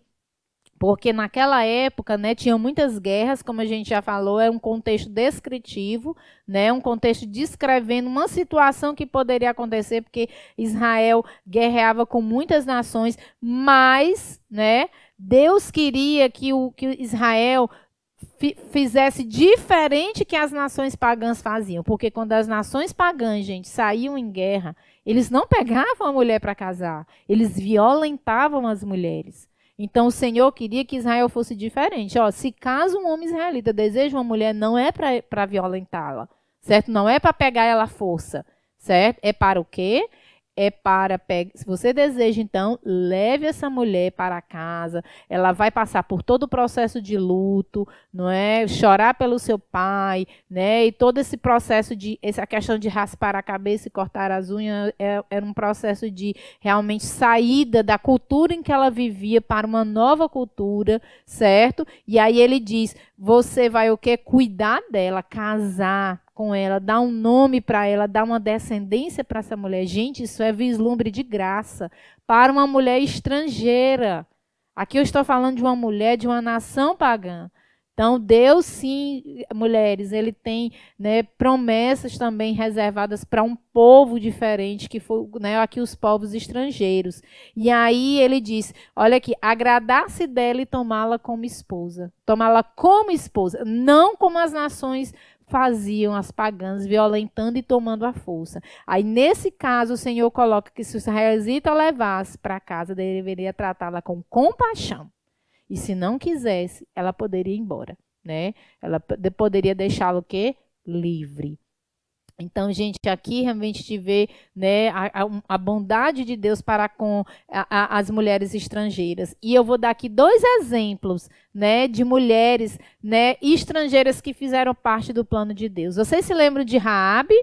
porque naquela época, né, tinha muitas guerras, como a gente já falou, é um contexto descritivo, né, um contexto descrevendo uma situação que poderia acontecer, porque Israel guerreava com muitas nações, mas, né, Deus queria que o que Israel fizesse diferente que as nações pagãs faziam, porque quando as nações pagãs, gente, saíam em guerra, eles não pegavam a mulher para casar, eles violentavam as mulheres. Então o Senhor queria que Israel fosse diferente. Ó, se caso um homem israelita deseja uma mulher, não é para violentá-la, certo? Não é para pegar ela à força, certo? É para o quê? É para. Se você deseja, então, leve essa mulher para casa. Ela vai passar por todo o processo de luto, não é? Chorar pelo seu pai, né? E todo esse processo de essa questão de raspar a cabeça e cortar as unhas é, era um processo de realmente saída da cultura em que ela vivia para uma nova cultura, certo? E aí ele diz: você vai o quê? Cuidar dela, casar, com ela, dar um nome para ela, dar uma descendência para essa mulher. Gente, isso é vislumbre de graça para uma mulher estrangeira. Aqui eu estou falando de uma mulher de uma nação pagã. Então, Deus, sim, mulheres, ele tem né, promessas também reservadas para um povo diferente, que foi né, aqui os povos estrangeiros. E aí ele diz: olha aqui, agradar-se dela e tomá-la como esposa. Tomá-la como esposa, não como as nações faziam as pagãs, violentando e tomando a força. Aí, nesse caso, o Senhor coloca que se o israelita levasse para casa, deveria tratá-la com compaixão. E se não quisesse, ela poderia ir embora, né? Ela poderia deixá-lo o quê? Livre. Então, gente, aqui realmente te vê né, a, a, bondade de Deus para com a, as mulheres estrangeiras. E eu vou dar aqui dois exemplos né, de mulheres né, estrangeiras que fizeram parte do plano de Deus. Vocês se lembram de Raabe,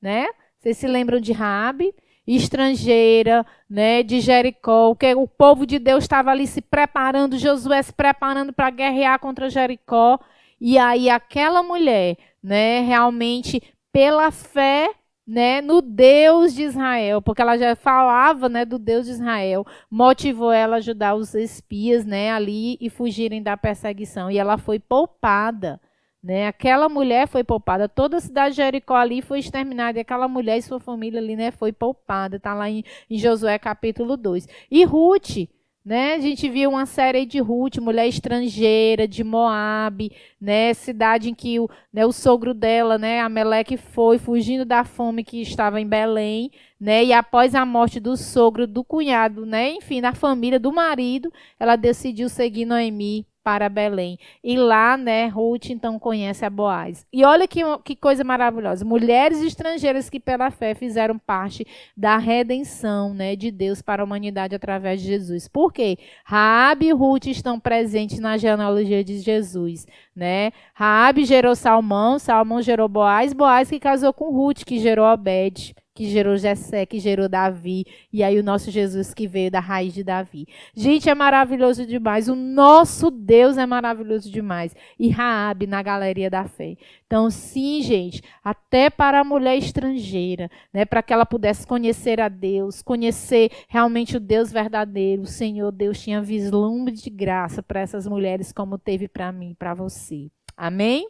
né? Vocês se lembram de Raabe? estrangeira, né, de Jericó, que o povo de Deus estava ali se preparando, Josué se preparando para guerrear contra Jericó, e aí aquela mulher, né, realmente pela fé né, no Deus de Israel, porque ela já falava, né, do Deus de Israel, motivou ela a ajudar os espias, né, ali e fugirem da perseguição, e ela foi poupada, né? Aquela mulher foi poupada, toda a cidade de Jericó ali foi exterminada, e aquela mulher e sua família ali, né, foi poupada, está lá em, em Josué capítulo 2. E Ruth, né? A gente viu uma série de Ruth, mulher estrangeira, de Moab, né? cidade em que o, né, o sogro dela, né, Ameleque, foi fugindo da fome que estava em Belém, né? e após a morte do sogro, do cunhado, né? enfim, da família, do marido, ela decidiu seguir Noemi para Belém. E lá, né, Ruth então conhece a Boaz. E olha que, que coisa maravilhosa. Mulheres estrangeiras que pela fé fizeram parte da redenção, né, de Deus para a humanidade através de Jesus. Por quê? Raabe e Ruth estão presentes na genealogia de Jesus, né? Raabe gerou Salmão, Salmão gerou Boaz, Boaz que casou com Ruth, que gerou Obed, que gerou Jessé, que gerou Davi, e aí o nosso Jesus que veio da raiz de Davi. Gente, é maravilhoso demais. O nosso Deus é maravilhoso demais. E Raabe na galeria da fé. Então, sim, gente, até para a mulher estrangeira, né, para que ela pudesse conhecer a Deus, conhecer realmente o Deus verdadeiro, o Senhor Deus tinha vislumbre de graça para essas mulheres como teve para mim, para você. Amém?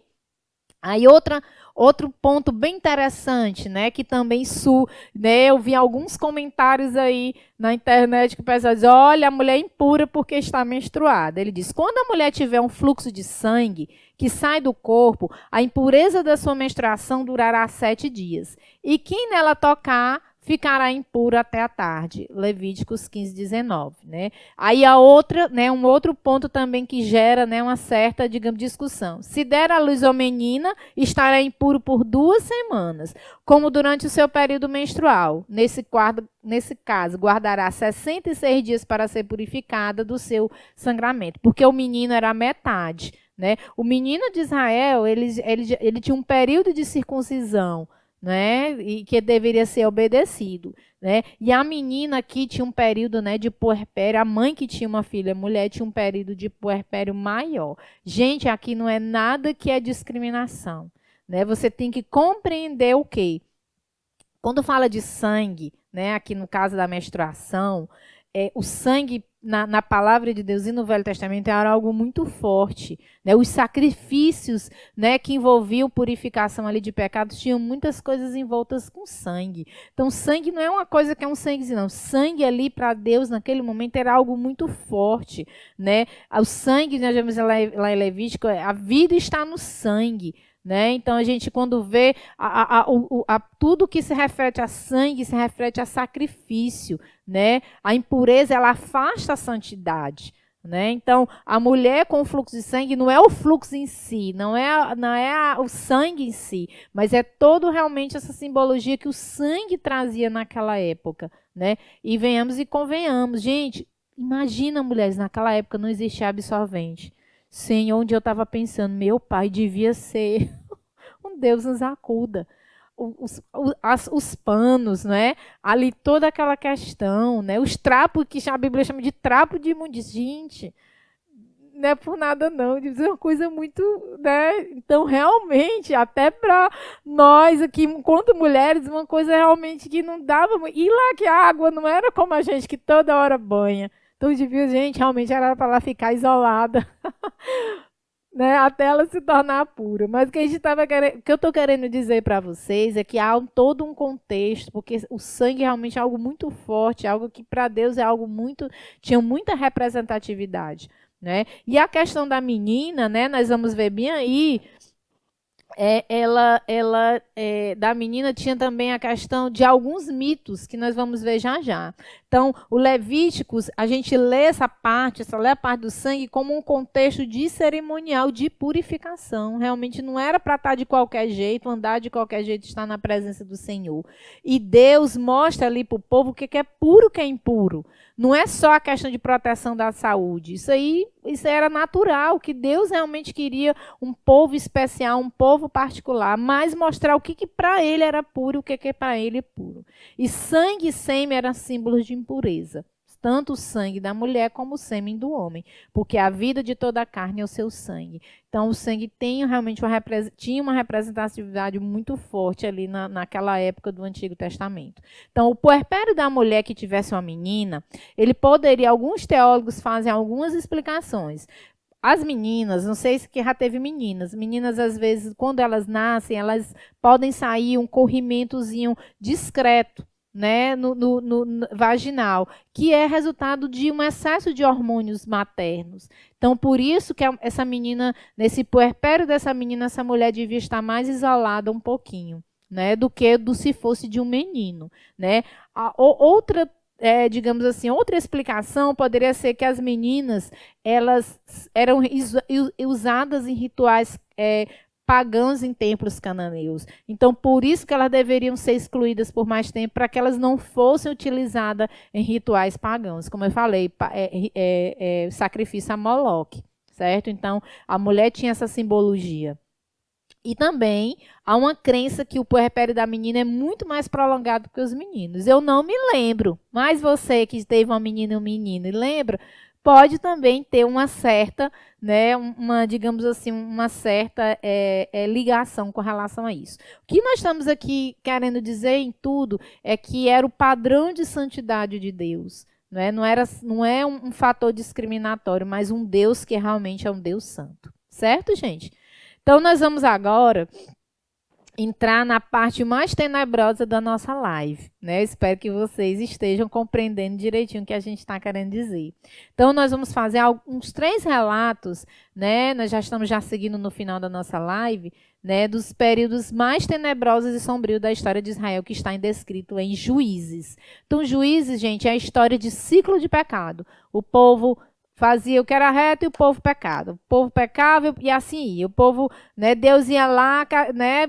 Aí outra, outro ponto bem interessante, né, que também su, né, eu vi alguns comentários aí na internet que o pessoal diz, olha, a mulher é impura porque está menstruada. Ele diz, quando a mulher tiver um fluxo de sangue que sai do corpo, a impureza da sua menstruação durará sete dias. E quem nela tocar ficará impuro até a tarde. Levíticos 15, 19. Né? Aí a outra, né, um outro ponto também que gera né, uma certa, digamos, discussão. Se der a luz ao menina, estará impuro por duas semanas, como durante o seu período menstrual. Nesse, quadro, nesse caso, guardará 66 dias para ser purificada do seu sangramento, porque o menino era metade. Né? O menino de Israel, ele, ele, ele tinha um período de circuncisão, né? E que deveria ser obedecido, né? E a menina aqui tinha um período, né, de puerpério, a mãe que tinha uma filha mulher tinha um período de puerpério maior. Gente, aqui não é nada que é discriminação, né? Você tem que compreender o quê? Quando fala de sangue, né, aqui no caso da menstruação, é, o sangue na, na, palavra de Deus e no Velho Testamento era algo muito forte. Né? Os sacrifícios né, que envolviam purificação ali de pecados tinham muitas coisas envoltas com sangue. Então, sangue não é uma coisa que é um sangue, não. Sangue ali para Deus naquele momento era algo muito forte. Né? O sangue, nós vemos lá, lá em Levítico, a vida está no sangue. Né? Então a gente quando vê a, a, a, tudo que se refere a sangue se refere a sacrifício, né? A impureza ela afasta a santidade. Né? Então, a mulher com fluxo de sangue não é o fluxo em si, não é, não é a, o sangue em si, mas é todo realmente essa simbologia que o sangue trazia naquela época. Né? E venhamos e convenhamos. Gente, imagina, mulheres, naquela época não existia absorvente. Senhor, onde eu estava pensando, meu pai devia ser [laughs] um Deus nos acuda. Os, os, as, os panos, né? Ali toda aquela questão, né? Os trapos que a Bíblia chama de trapo de imundícia. Gente, não é por nada não, é uma coisa muito, né? Então, realmente, até para nós aqui, enquanto mulheres, uma coisa realmente que não dava. E lá que a água não era como a gente que toda hora banha. Então, devia, gente, realmente era para ela ficar isolada. [laughs] né, até ela se tornar pura. Mas o que, a gente tava querendo, o que eu estou querendo dizer para vocês é que há um, todo um contexto, porque o sangue realmente é algo muito forte, algo que para Deus é algo muito. tinha muita representatividade. Né? E a questão da menina, né, nós vamos ver bem aí, é, ela, ela é, da menina tinha também a questão de alguns mitos que nós vamos ver já já. Então, o Levíticos, a gente lê essa parte, essa lê a parte do sangue como um contexto de cerimonial de purificação. Realmente não era para estar de qualquer jeito, andar de qualquer jeito, estar na presença do Senhor. E Deus mostra ali para o povo o que é puro, o que é impuro. Não é só a questão de proteção da saúde. Isso aí, isso era natural, que Deus realmente queria um povo especial, um povo particular, mas mostrar o que, que para ele era puro, o que, que para ele é puro. E sangue e sêmen eram símbolos de impureza tanto o sangue da mulher como o sêmen do homem, porque a vida de toda a carne é o seu sangue. Então, o sangue tem realmente uma, tinha uma representatividade muito forte ali na, naquela época do Antigo Testamento. Então, o puerpério da mulher que tivesse uma menina, ele poderia, alguns teólogos fazem algumas explicações. As meninas, não sei se já teve meninas, meninas às vezes, quando elas nascem, elas podem sair um corrimentozinho discreto né, no, no, no, vaginal, que é resultado de um excesso de hormônios maternos. Então, por isso que essa menina, nesse puerpério dessa menina, essa mulher devia estar mais isolada um pouquinho, né, do que do se fosse de um menino, né. A, outra é, digamos assim, outra explicação poderia ser que as meninas elas eram usadas em rituais é, pagãos em templos cananeus. Então, por isso que elas deveriam ser excluídas por mais tempo, para que elas não fossem utilizadas em rituais pagãos. Como eu falei, é, é, é, sacrifício a Moloque, certo? Então, a mulher tinha essa simbologia. E também há uma crença que o puerpério da menina é muito mais prolongado que os meninos. Eu não me lembro, mas você que teve uma menina e um menino e lembra, pode também ter uma certa, né, uma, digamos assim, uma certa é, é, ligação com relação a isso. O que nós estamos aqui querendo dizer em tudo é que era o padrão de santidade de Deus. Né? Não, era, não é um, um fator discriminatório, mas um Deus que realmente é um Deus santo. Certo, gente? Então, nós vamos agora entrar na parte mais tenebrosa da nossa live, né? Eu espero que vocês estejam compreendendo direitinho o que a gente está querendo dizer. Então, nós vamos fazer alguns três relatos, né? Nós já estamos já seguindo no final da nossa live, né? Dos períodos mais tenebrosos e sombrios da história de Israel que está descrito em Juízes. Então, Juízes, gente, é a história de ciclo de pecado. O povo fazia o que era reto e o povo pecado. O povo pecava e assim ia. O povo, né, Deus ia lá, né,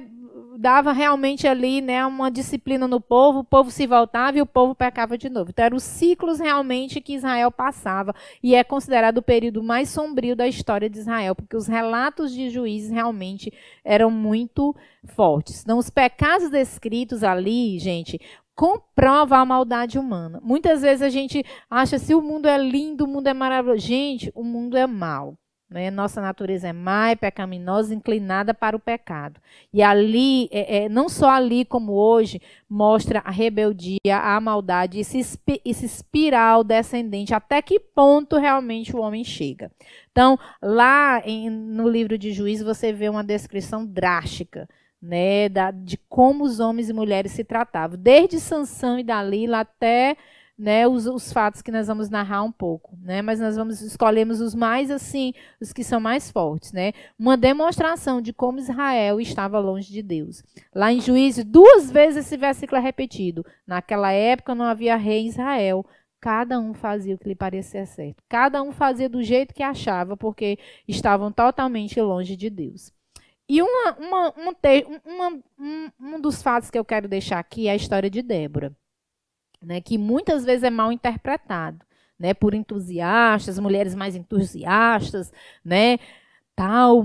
dava realmente ali, né, uma disciplina no povo, o povo se voltava e o povo pecava de novo. Então eram os ciclos realmente que Israel passava e é considerado o período mais sombrio da história de Israel, porque os relatos de juízes realmente eram muito fortes. Então os pecados descritos ali, gente, comprova a maldade humana. Muitas vezes a gente acha se o mundo é lindo, o mundo é maravilhoso. Gente, o mundo é mau. Né? Nossa natureza é má, é pecaminosa, inclinada para o pecado. E ali, é, é, não só ali como hoje, mostra a rebeldia, a maldade, esse, esse espiral descendente, até que ponto realmente o homem chega. Então, lá em, no livro de Juízes, você vê uma descrição drástica né, da, de como os homens e mulheres se tratavam, desde Sansão e Dalila até né, os, os, fatos que nós vamos narrar um pouco, né, mas nós vamos escolhemos os mais assim, os que são mais fortes, né, uma demonstração de como Israel estava longe de Deus. Lá em Juízes, duas vezes esse versículo é repetido. Naquela época não havia rei em Israel, cada um fazia o que lhe parecia certo. Cada um fazia do jeito que achava, porque estavam totalmente longe de Deus. E uma, uma, uma, um, um dos fatos que eu quero deixar aqui é a história de Débora, né, que muitas vezes é mal interpretado. Né, por entusiastas, mulheres mais entusiastas, né, tal,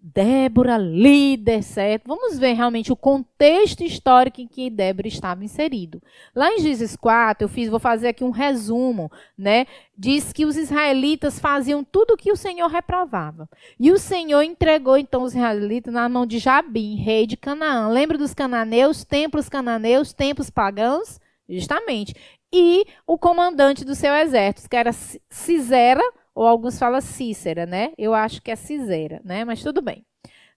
Débora, líder, certo? Vamos ver realmente o contexto histórico em que Débora estava inserido. Lá em Gênesis 4, eu fiz, vou fazer aqui um resumo, né? Diz que os israelitas faziam tudo o que o Senhor reprovava. E o Senhor entregou então os israelitas na mão de Jabim, rei de Canaã. Lembra dos cananeus, templos cananeus, templos pagãos? Justamente. E o comandante do seu exército, que era Cisera, ou alguns falam Cícera, né? Eu acho que é Cisera, né? Mas tudo bem.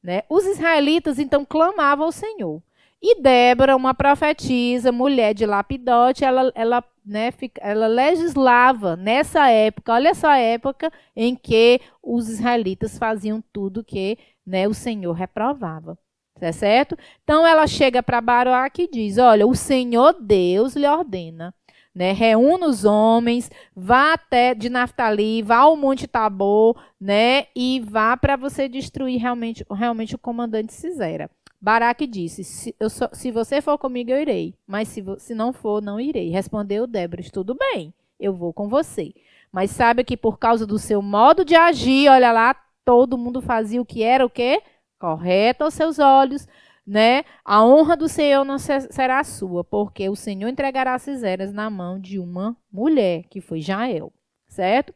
Né? Os israelitas então clamavam ao Senhor. E Débora, uma profetisa, mulher de Lapidote, ela, ela, né, ela legislava nessa época, olha essa época em que os israelitas faziam tudo que né, o Senhor reprovava. Tá certo? Então ela chega para Baroque e diz: Olha, o Senhor Deus lhe ordena né? Reúna os homens, vá até de Naftali, vá ao Monte Tabor, né? E vá para você destruir realmente, realmente o comandante Cisera. Baraque disse: se, so, se você for comigo, eu irei. Mas se, se não for, não irei. Respondeu Débora: tudo bem, eu vou com você. Mas sabe que por causa do seu modo de agir, olha lá, todo mundo fazia o que era o quê? Correto aos seus olhos né? A honra do Senhor não será sua, porque o Senhor entregará Ciséras na mão de uma mulher, que foi Jael, certo?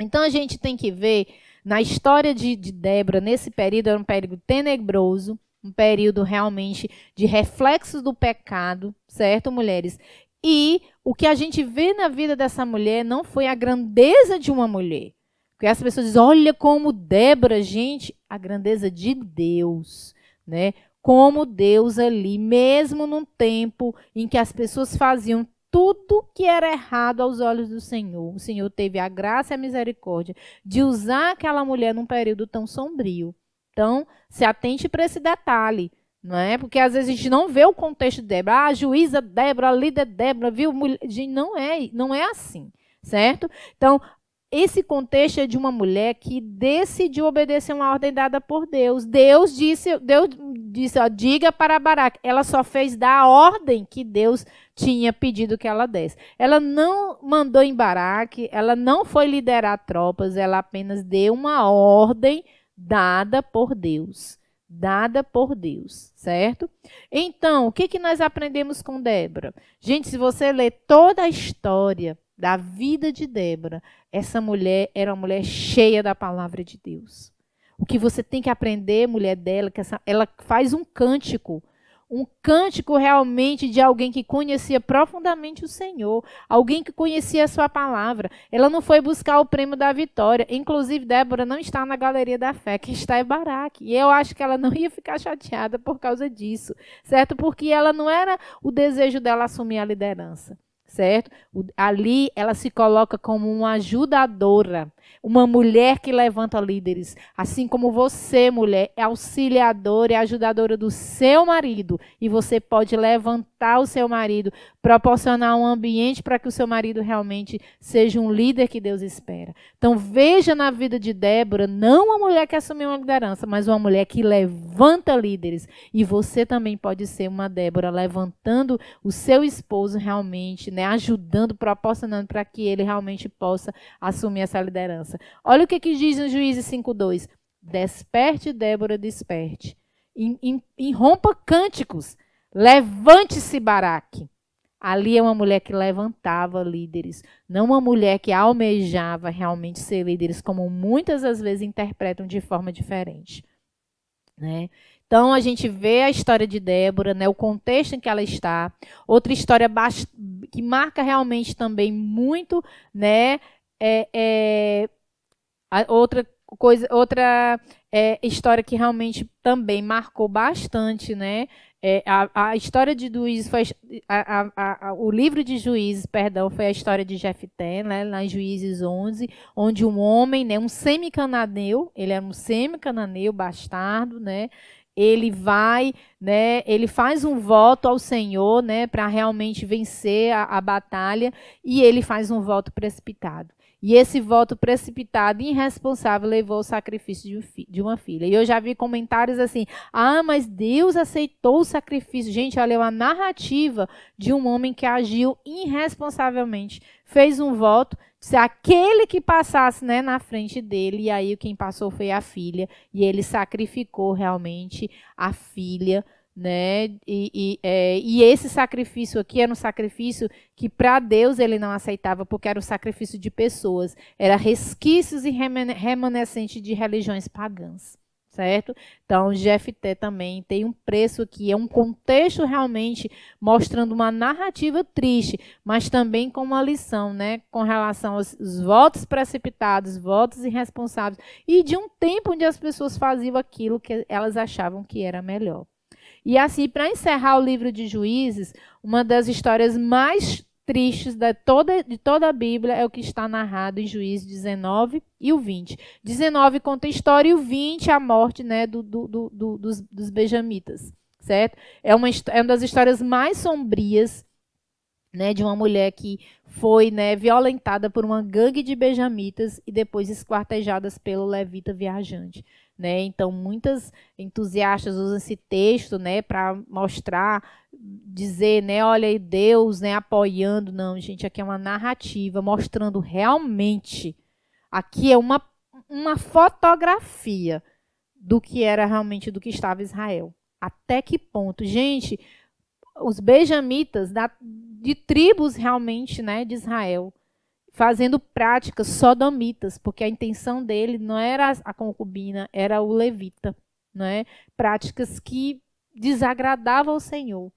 Então a gente tem que ver na história de, de Débora, nesse período, era um período tenebroso, um período realmente de reflexos do pecado, certo, mulheres? E o que a gente vê na vida dessa mulher não foi a grandeza de uma mulher. Porque as pessoas dizem, olha como Débora, gente, a grandeza de Deus, né? como Deus ali, mesmo num tempo em que as pessoas faziam tudo que era errado aos olhos do Senhor. O Senhor teve a graça e a misericórdia de usar aquela mulher num período tão sombrio. Então, se atente para esse detalhe, não é? Porque às vezes a gente não vê o contexto de Débora. Ah, a juíza Débora, a líder Débora, viu? Gente, não é, não é assim, certo? Então, esse contexto é de uma mulher que decidiu obedecer uma ordem dada por Deus. Deus disse, Deus disse, ó, diga para Baraque. Ela só fez dar a ordem que Deus tinha pedido que ela desse. Ela não mandou em Baraque, ela não foi liderar tropas, ela apenas deu uma ordem dada por Deus. dada por Deus, certo? Então, o que, que nós aprendemos com Débora? Gente, se você ler toda a história da vida de Débora, essa mulher era uma mulher cheia da palavra de Deus. O que você tem que aprender, mulher dela, que essa, ela faz um cântico um cântico realmente de alguém que conhecia profundamente o Senhor, alguém que conhecia a sua palavra. Ela não foi buscar o prêmio da vitória. Inclusive, Débora não está na galeria da fé, que está é Baraque. E eu acho que ela não ia ficar chateada por causa disso, certo? Porque ela não era o desejo dela assumir a liderança certo? Ali ela se coloca como uma ajudadora, uma mulher que levanta líderes, assim como você, mulher, é auxiliadora e ajudadora do seu marido, e você pode levantar o seu marido, proporcionar um ambiente para que o seu marido realmente seja um líder que Deus espera. Então veja na vida de Débora não uma mulher que assumiu uma liderança, mas uma mulher que levanta líderes, e você também pode ser uma Débora levantando o seu esposo realmente, né, ajudando, proporcionando para que ele realmente possa assumir essa liderança. Olha o que, que diz no Juízes 5,2. Desperte, Débora, desperte. Irrompa cânticos. Levante-se, Baraque. Ali é uma mulher que levantava líderes, não uma mulher que almejava realmente ser líderes, como muitas das vezes interpretam de forma diferente. Né? Então a gente vê a história de Débora, né, o contexto em que ela está. Outra história que marca realmente também muito, né, é, é outra coisa, outra é, história que realmente também marcou bastante, né, é, a, a, história de Juízes foi a, a, o livro de Juízes, perdão, foi a história de Jefté, né, lá em Juízes 11, onde um homem, né, um semi-cananeu, ele era um semi-cananeu bastardo, né, ele vai, né, ele faz um voto ao Senhor, né, para realmente vencer a, a batalha, e ele faz um voto precipitado. E esse voto precipitado e irresponsável levou ao sacrifício de uma filha. E eu já vi comentários assim: ah, mas Deus aceitou o sacrifício. Gente, olha, é uma narrativa de um homem que agiu irresponsavelmente. Fez um voto, se aquele que passasse né, na frente dele, e aí quem passou foi a filha, e ele sacrificou realmente a filha né? E, e, é, e, esse sacrifício aqui era um sacrifício que para Deus ele não aceitava, porque era um sacrifício de pessoas, era resquícios e remanescentes de religiões pagãs, certo? Então, Jefté também tem um preço aqui, é um contexto realmente mostrando uma narrativa triste, mas também com uma lição, né, com relação aos votos precipitados, votos irresponsáveis, e de um tempo onde as pessoas faziam aquilo que elas achavam que era melhor. E assim, para encerrar o livro de Juízes, uma das histórias mais tristes de toda, de toda a Bíblia é o que está narrado em Juízes 19 e o 20. 19 conta a história e o 20 a morte né, do, do, do, dos, dos benjamitas. Certo? É uma, é uma das histórias mais sombrias né, de uma mulher que foi né, violentada por uma gangue de benjamitas e depois esquartejadas pelo levita viajante. Né? Então, muitas entusiastas usam esse texto né, para mostrar, dizer, né, olha Deus né, apoiando. Não, gente, aqui é uma narrativa mostrando realmente. Aqui é uma, uma fotografia do que era realmente do que estava Israel. Até que ponto? Gente, os benjamitas da, de tribos realmente né, de Israel fazendo práticas sodomitas, porque a intenção dele não era a concubina, era o levita, não é? Práticas que desagradavam ao Senhor,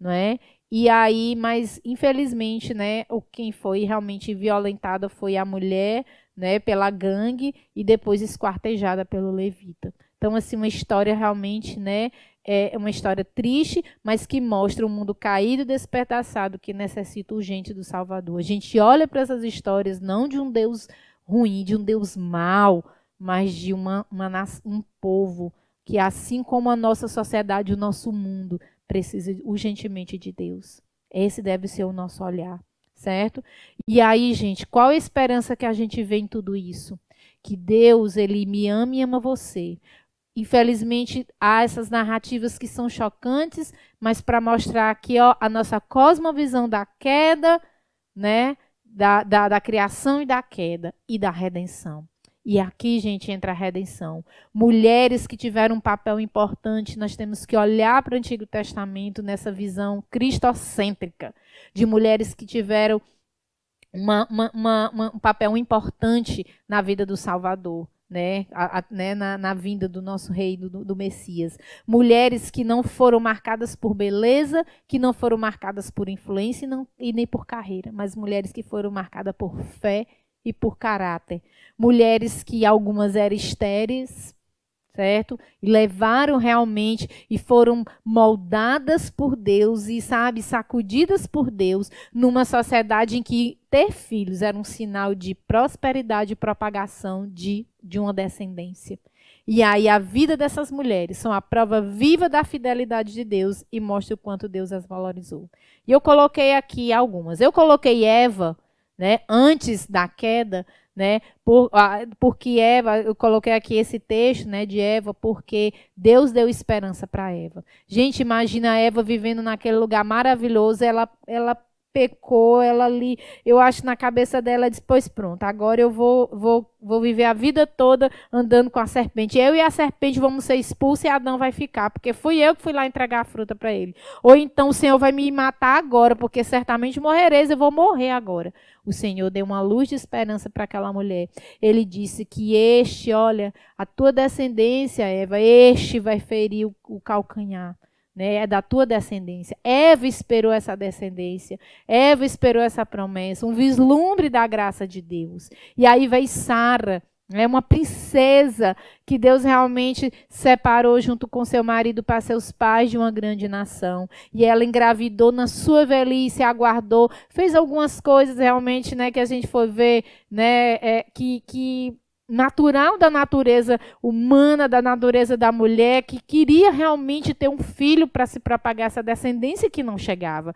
não é? E aí, mas infelizmente, né, o quem foi realmente violentada foi a mulher, né, pela gangue e depois esquartejada pelo levita. Então, assim, uma história realmente, né, é uma história triste, mas que mostra um mundo caído e despedaçado que necessita urgente do Salvador. A gente olha para essas histórias não de um Deus ruim, de um Deus mau, mas de uma, uma, um povo que, assim como a nossa sociedade, o nosso mundo, precisa urgentemente de Deus. Esse deve ser o nosso olhar, certo? E aí, gente, qual a esperança que a gente vê em tudo isso? Que Deus, Ele me ama e ama você. Infelizmente, há essas narrativas que são chocantes, mas para mostrar aqui ó, a nossa cosmovisão da queda, né, da, da, da criação e da queda e da redenção. E aqui, gente, entra a redenção. Mulheres que tiveram um papel importante, nós temos que olhar para o Antigo Testamento nessa visão cristocêntrica, de mulheres que tiveram uma, uma, uma, um papel importante na vida do Salvador. Né, a, a, né, na, na, vinda do nosso rei, do, do, Messias. Mulheres que não foram marcadas por beleza, que não foram marcadas por influência e, não, e nem por carreira, mas mulheres que foram marcadas por fé e por caráter. Mulheres que algumas eram estéreis, certo? E levaram realmente e foram moldadas por Deus e, sabe, sacudidas por Deus numa sociedade em que ter filhos era um sinal de prosperidade e propagação de, de uma descendência. E aí a vida dessas mulheres são a prova viva da fidelidade de Deus e mostra o quanto Deus as valorizou. E eu coloquei aqui algumas. Eu coloquei Eva né, antes da queda, né, por, porque Eva, eu coloquei aqui esse texto né, de Eva, porque Deus deu esperança para Eva. Gente, imagina Eva vivendo naquele lugar maravilhoso, ela, ela pecou, ela ali, eu acho na cabeça dela, disse, pois pronto, agora eu vou, vou, vou viver a vida toda andando com a serpente. Eu e a serpente vamos ser expulsos e Adão vai ficar, porque fui eu que fui lá entregar a fruta para ele. Ou então o Senhor vai me matar agora, porque certamente morrereis, eu vou morrer agora. O Senhor deu uma luz de esperança para aquela mulher. Ele disse que este, olha, a tua descendência, Eva, este vai ferir o, o calcanhar né, é da tua descendência. Eva esperou essa descendência, Eva esperou essa promessa, um vislumbre da graça de Deus. E aí veio Sara, é uma princesa que Deus realmente separou junto com seu marido para ser os pais de uma grande nação. E ela engravidou na sua velhice, aguardou, fez algumas coisas realmente, né, que a gente foi ver, né, é, que, que natural da natureza humana, da natureza da mulher, que queria realmente ter um filho para se propagar essa descendência que não chegava.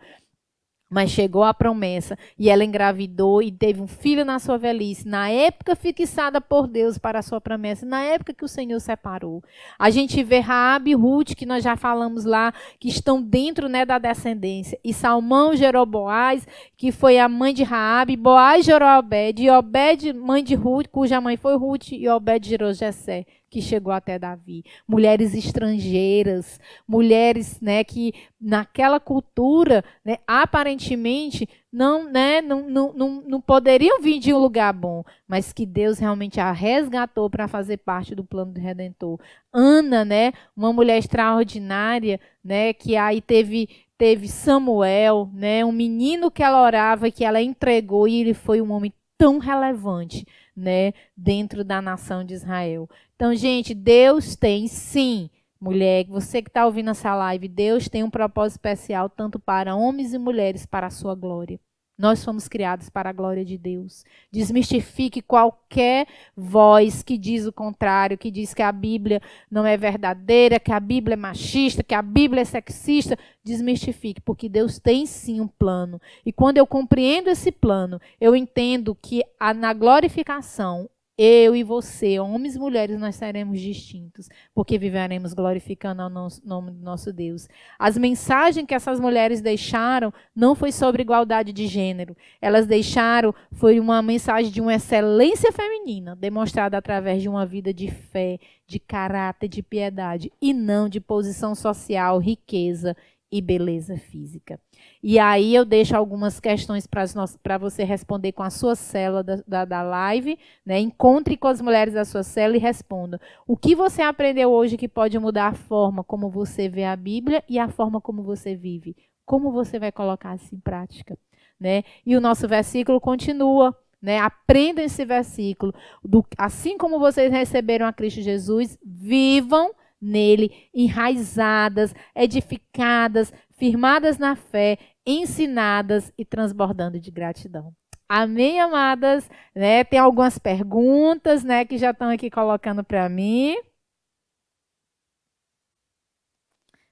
Mas chegou a promessa e ela engravidou e teve um filho na sua velhice, na época fixada por Deus para a sua promessa, na época que o Senhor separou. A gente vê Raab e Ruth, que nós já falamos lá, que estão dentro né, da descendência. E Salmão gerou Boaz, que foi a mãe de Raabe, Boaz gerou Obed, e Obed, mãe de Ruth, cuja mãe foi Ruth, e Obed gerou Jessé que chegou até Davi, mulheres estrangeiras, mulheres, né, que naquela cultura, né, aparentemente não, né, não, não, não, não poderiam vir de um lugar bom, mas que Deus realmente a resgatou para fazer parte do plano do Redentor. Ana, né, uma mulher extraordinária, né, que aí teve teve Samuel, né, um menino que ela orava, que ela entregou e ele foi um homem tão relevante, né, dentro da nação de Israel. Então, gente, Deus tem sim, mulher, você que está ouvindo essa live, Deus tem um propósito especial tanto para homens e mulheres para a sua glória. Nós fomos criados para a glória de Deus. Desmistifique qualquer voz que diz o contrário, que diz que a Bíblia não é verdadeira, que a Bíblia é machista, que a Bíblia é sexista. Desmistifique, porque Deus tem sim um plano. E quando eu compreendo esse plano, eu entendo que a, na glorificação, eu e você, homens e mulheres, nós seremos distintos, porque viveremos glorificando o nome do nosso Deus. As mensagens que essas mulheres deixaram não foi sobre igualdade de gênero. Elas deixaram foi uma mensagem de uma excelência feminina, demonstrada através de uma vida de fé, de caráter, de piedade, e não de posição social, riqueza e beleza física. E aí eu deixo algumas questões para você responder com a sua célula da, da, da, live. Né? Encontre com as mulheres da sua célula e responda. O que você aprendeu hoje que pode mudar a forma como você vê a Bíblia e a forma como você vive? Como você vai colocar isso em prática? Né? E o nosso versículo continua. Né? Aprendam esse versículo. Do, assim como vocês receberam a Cristo Jesus, vivam nele, enraizadas, edificadas, firmadas na fé, ensinadas e transbordando de gratidão. Amém, amadas? Né? Tem algumas perguntas né, que já estão aqui colocando para mim.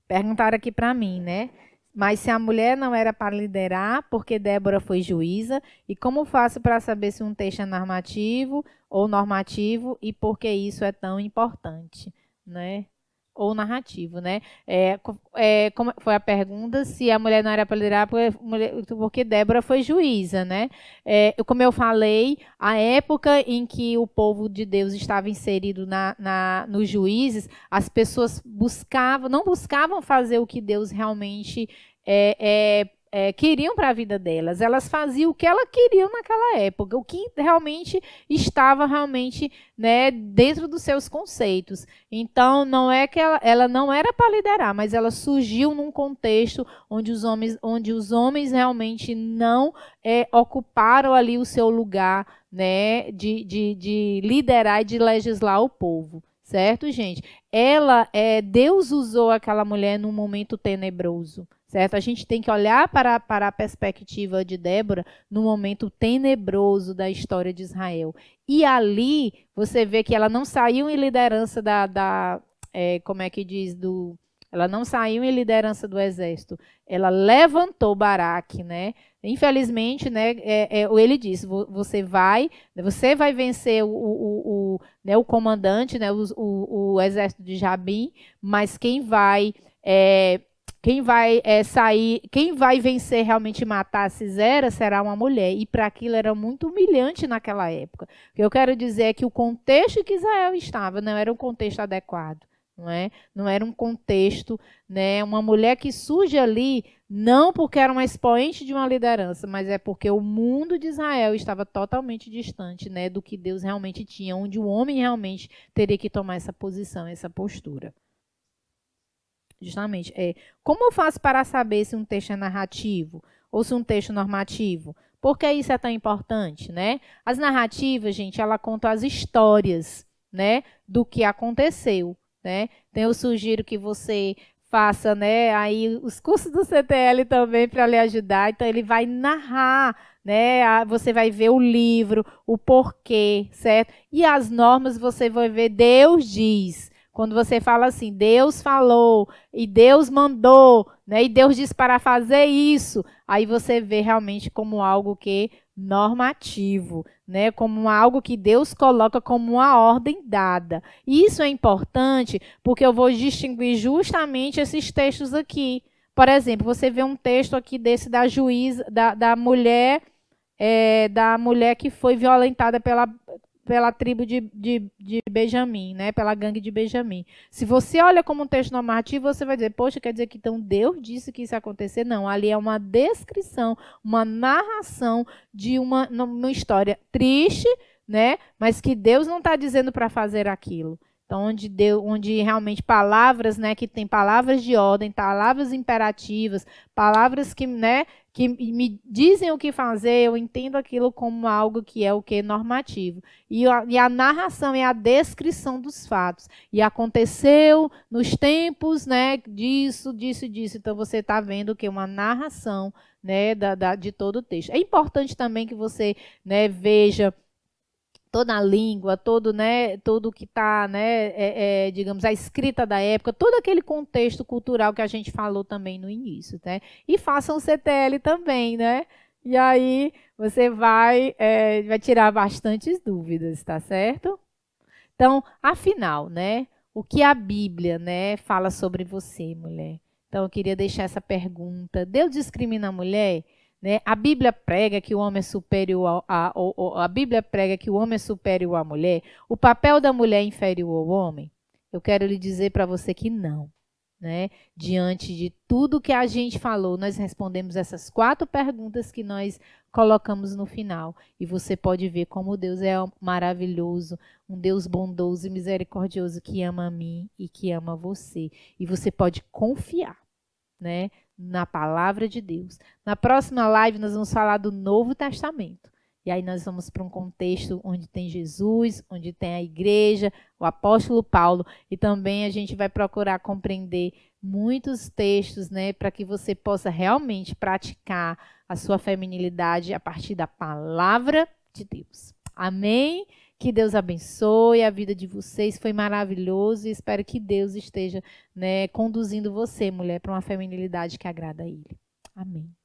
Perguntaram aqui para mim, né? Mas se a mulher não era para liderar, porque Débora foi juíza, e como faço para saber se um texto é normativo ou normativo e por que isso é tão importante, né? Ou narrativo, né? É, é, como foi a pergunta se a mulher não era para liderar porque Débora foi juíza, né? É, como eu falei, a época em que o povo de Deus estava inserido na, na, nos juízes, as pessoas buscavam, não buscavam fazer o que Deus realmente é, é queriam para a vida delas. Elas faziam o que elas queriam naquela época, o que realmente estava realmente né, dentro dos seus conceitos. Então, não é que ela, ela não era para liderar, mas ela surgiu num contexto onde os homens, onde os homens realmente não é, ocuparam ali o seu lugar né, de, de, de liderar e de legislar o povo certo, gente? Ela, é, Deus usou aquela mulher num momento tenebroso certo? A gente tem que olhar para, para a perspectiva de Débora no momento tenebroso da história de Israel. E ali você vê que ela não saiu em liderança da, da é, como é que diz, do ela não saiu em liderança do exército. Ela levantou Baraque, né? Infelizmente, né? É, é, ele disse: você vai, você vai vencer o, o, o, né, o comandante, né? O, o, o exército de Jabim, mas quem vai é, quem vai é, sair, quem vai vencer realmente matar Cisera será uma mulher. E para aquilo era muito humilhante naquela época. O que eu quero dizer é que o contexto que Israel estava não era um contexto adequado. Não, é? não era um contexto, né? Uma mulher que surge ali, não porque era uma expoente de uma liderança, mas é porque o mundo de Israel estava totalmente distante, né, do que Deus realmente tinha, onde o homem realmente teria que tomar essa posição, essa postura. Justamente. É, como eu faço para saber se um texto é narrativo ou se um texto normativo? Por que isso é tão importante, né? As narrativas, gente, ela conta as histórias, né, do que aconteceu, né? Então eu sugiro que você faça, né, aí os cursos do CTL também para lhe ajudar. Então ele vai narrar, né? Você vai ver o livro, o porquê, certo? E as normas você vai ver Deus diz. Quando você fala assim, Deus falou e Deus mandou, né? E Deus disse para fazer isso, aí você vê realmente como algo que normativo, né? Como algo que Deus coloca como uma ordem dada. Isso é importante porque eu vou distinguir justamente esses textos aqui. Por exemplo, você vê um texto aqui desse da juíza, da, da mulher, é, da mulher que foi violentada pela, pela tribo de, de, de Benjamim, né? pela gangue de Benjamim. Se você olha como um texto normativo, você vai dizer, poxa, quer dizer que então Deus disse que isso ia acontecer? Não, ali é uma descrição, uma narração de uma, uma história triste, né? mas que Deus não está dizendo para fazer aquilo. Então, onde, deu, onde realmente palavras, né, que tem palavras de ordem, palavras imperativas, palavras que, né, que me dizem o que fazer, eu entendo aquilo como algo que é o que normativo. E a, e a narração é a descrição dos fatos. E aconteceu nos tempos, né, disso, disso, disso. Então você está vendo que é uma narração, né, da, da, de todo o texto. É importante também que você, né, veja toda a língua, todo, né, tudo que está, né, é, é, digamos, a escrita da época, todo aquele contexto cultural que a gente falou também no início, né? E façam o CTL também, né? E aí você vai, é, vai tirar bastantes dúvidas, tá certo? Então, afinal, né, o que a Bíblia, né, fala sobre você, mulher? Então, eu queria deixar essa pergunta. Deus discrimina a mulher? Né? A Bíblia prega que o homem é superior a, a, a Bíblia prega que o homem é superior à mulher. O papel da mulher é inferior ao homem? Eu quero lhe dizer para você que não. Né? Diante de tudo que a gente falou, nós respondemos essas quatro perguntas que nós colocamos no final. E você pode ver como Deus é maravilhoso, um Deus bondoso e misericordioso que ama a mim e que ama você. E você pode confiar, né? Na palavra de Deus. Na próxima live nós vamos falar do Novo Testamento. E aí nós vamos para um contexto onde tem Jesus, onde tem a igreja, o apóstolo Paulo, e também a gente vai procurar compreender muitos textos, né, para que você possa realmente praticar a sua feminilidade a partir da palavra de Deus. Amém. Que Deus abençoe a vida de vocês. Foi maravilhoso e espero que Deus esteja né, conduzindo você, mulher, para uma feminilidade que agrada a Ele. Amém.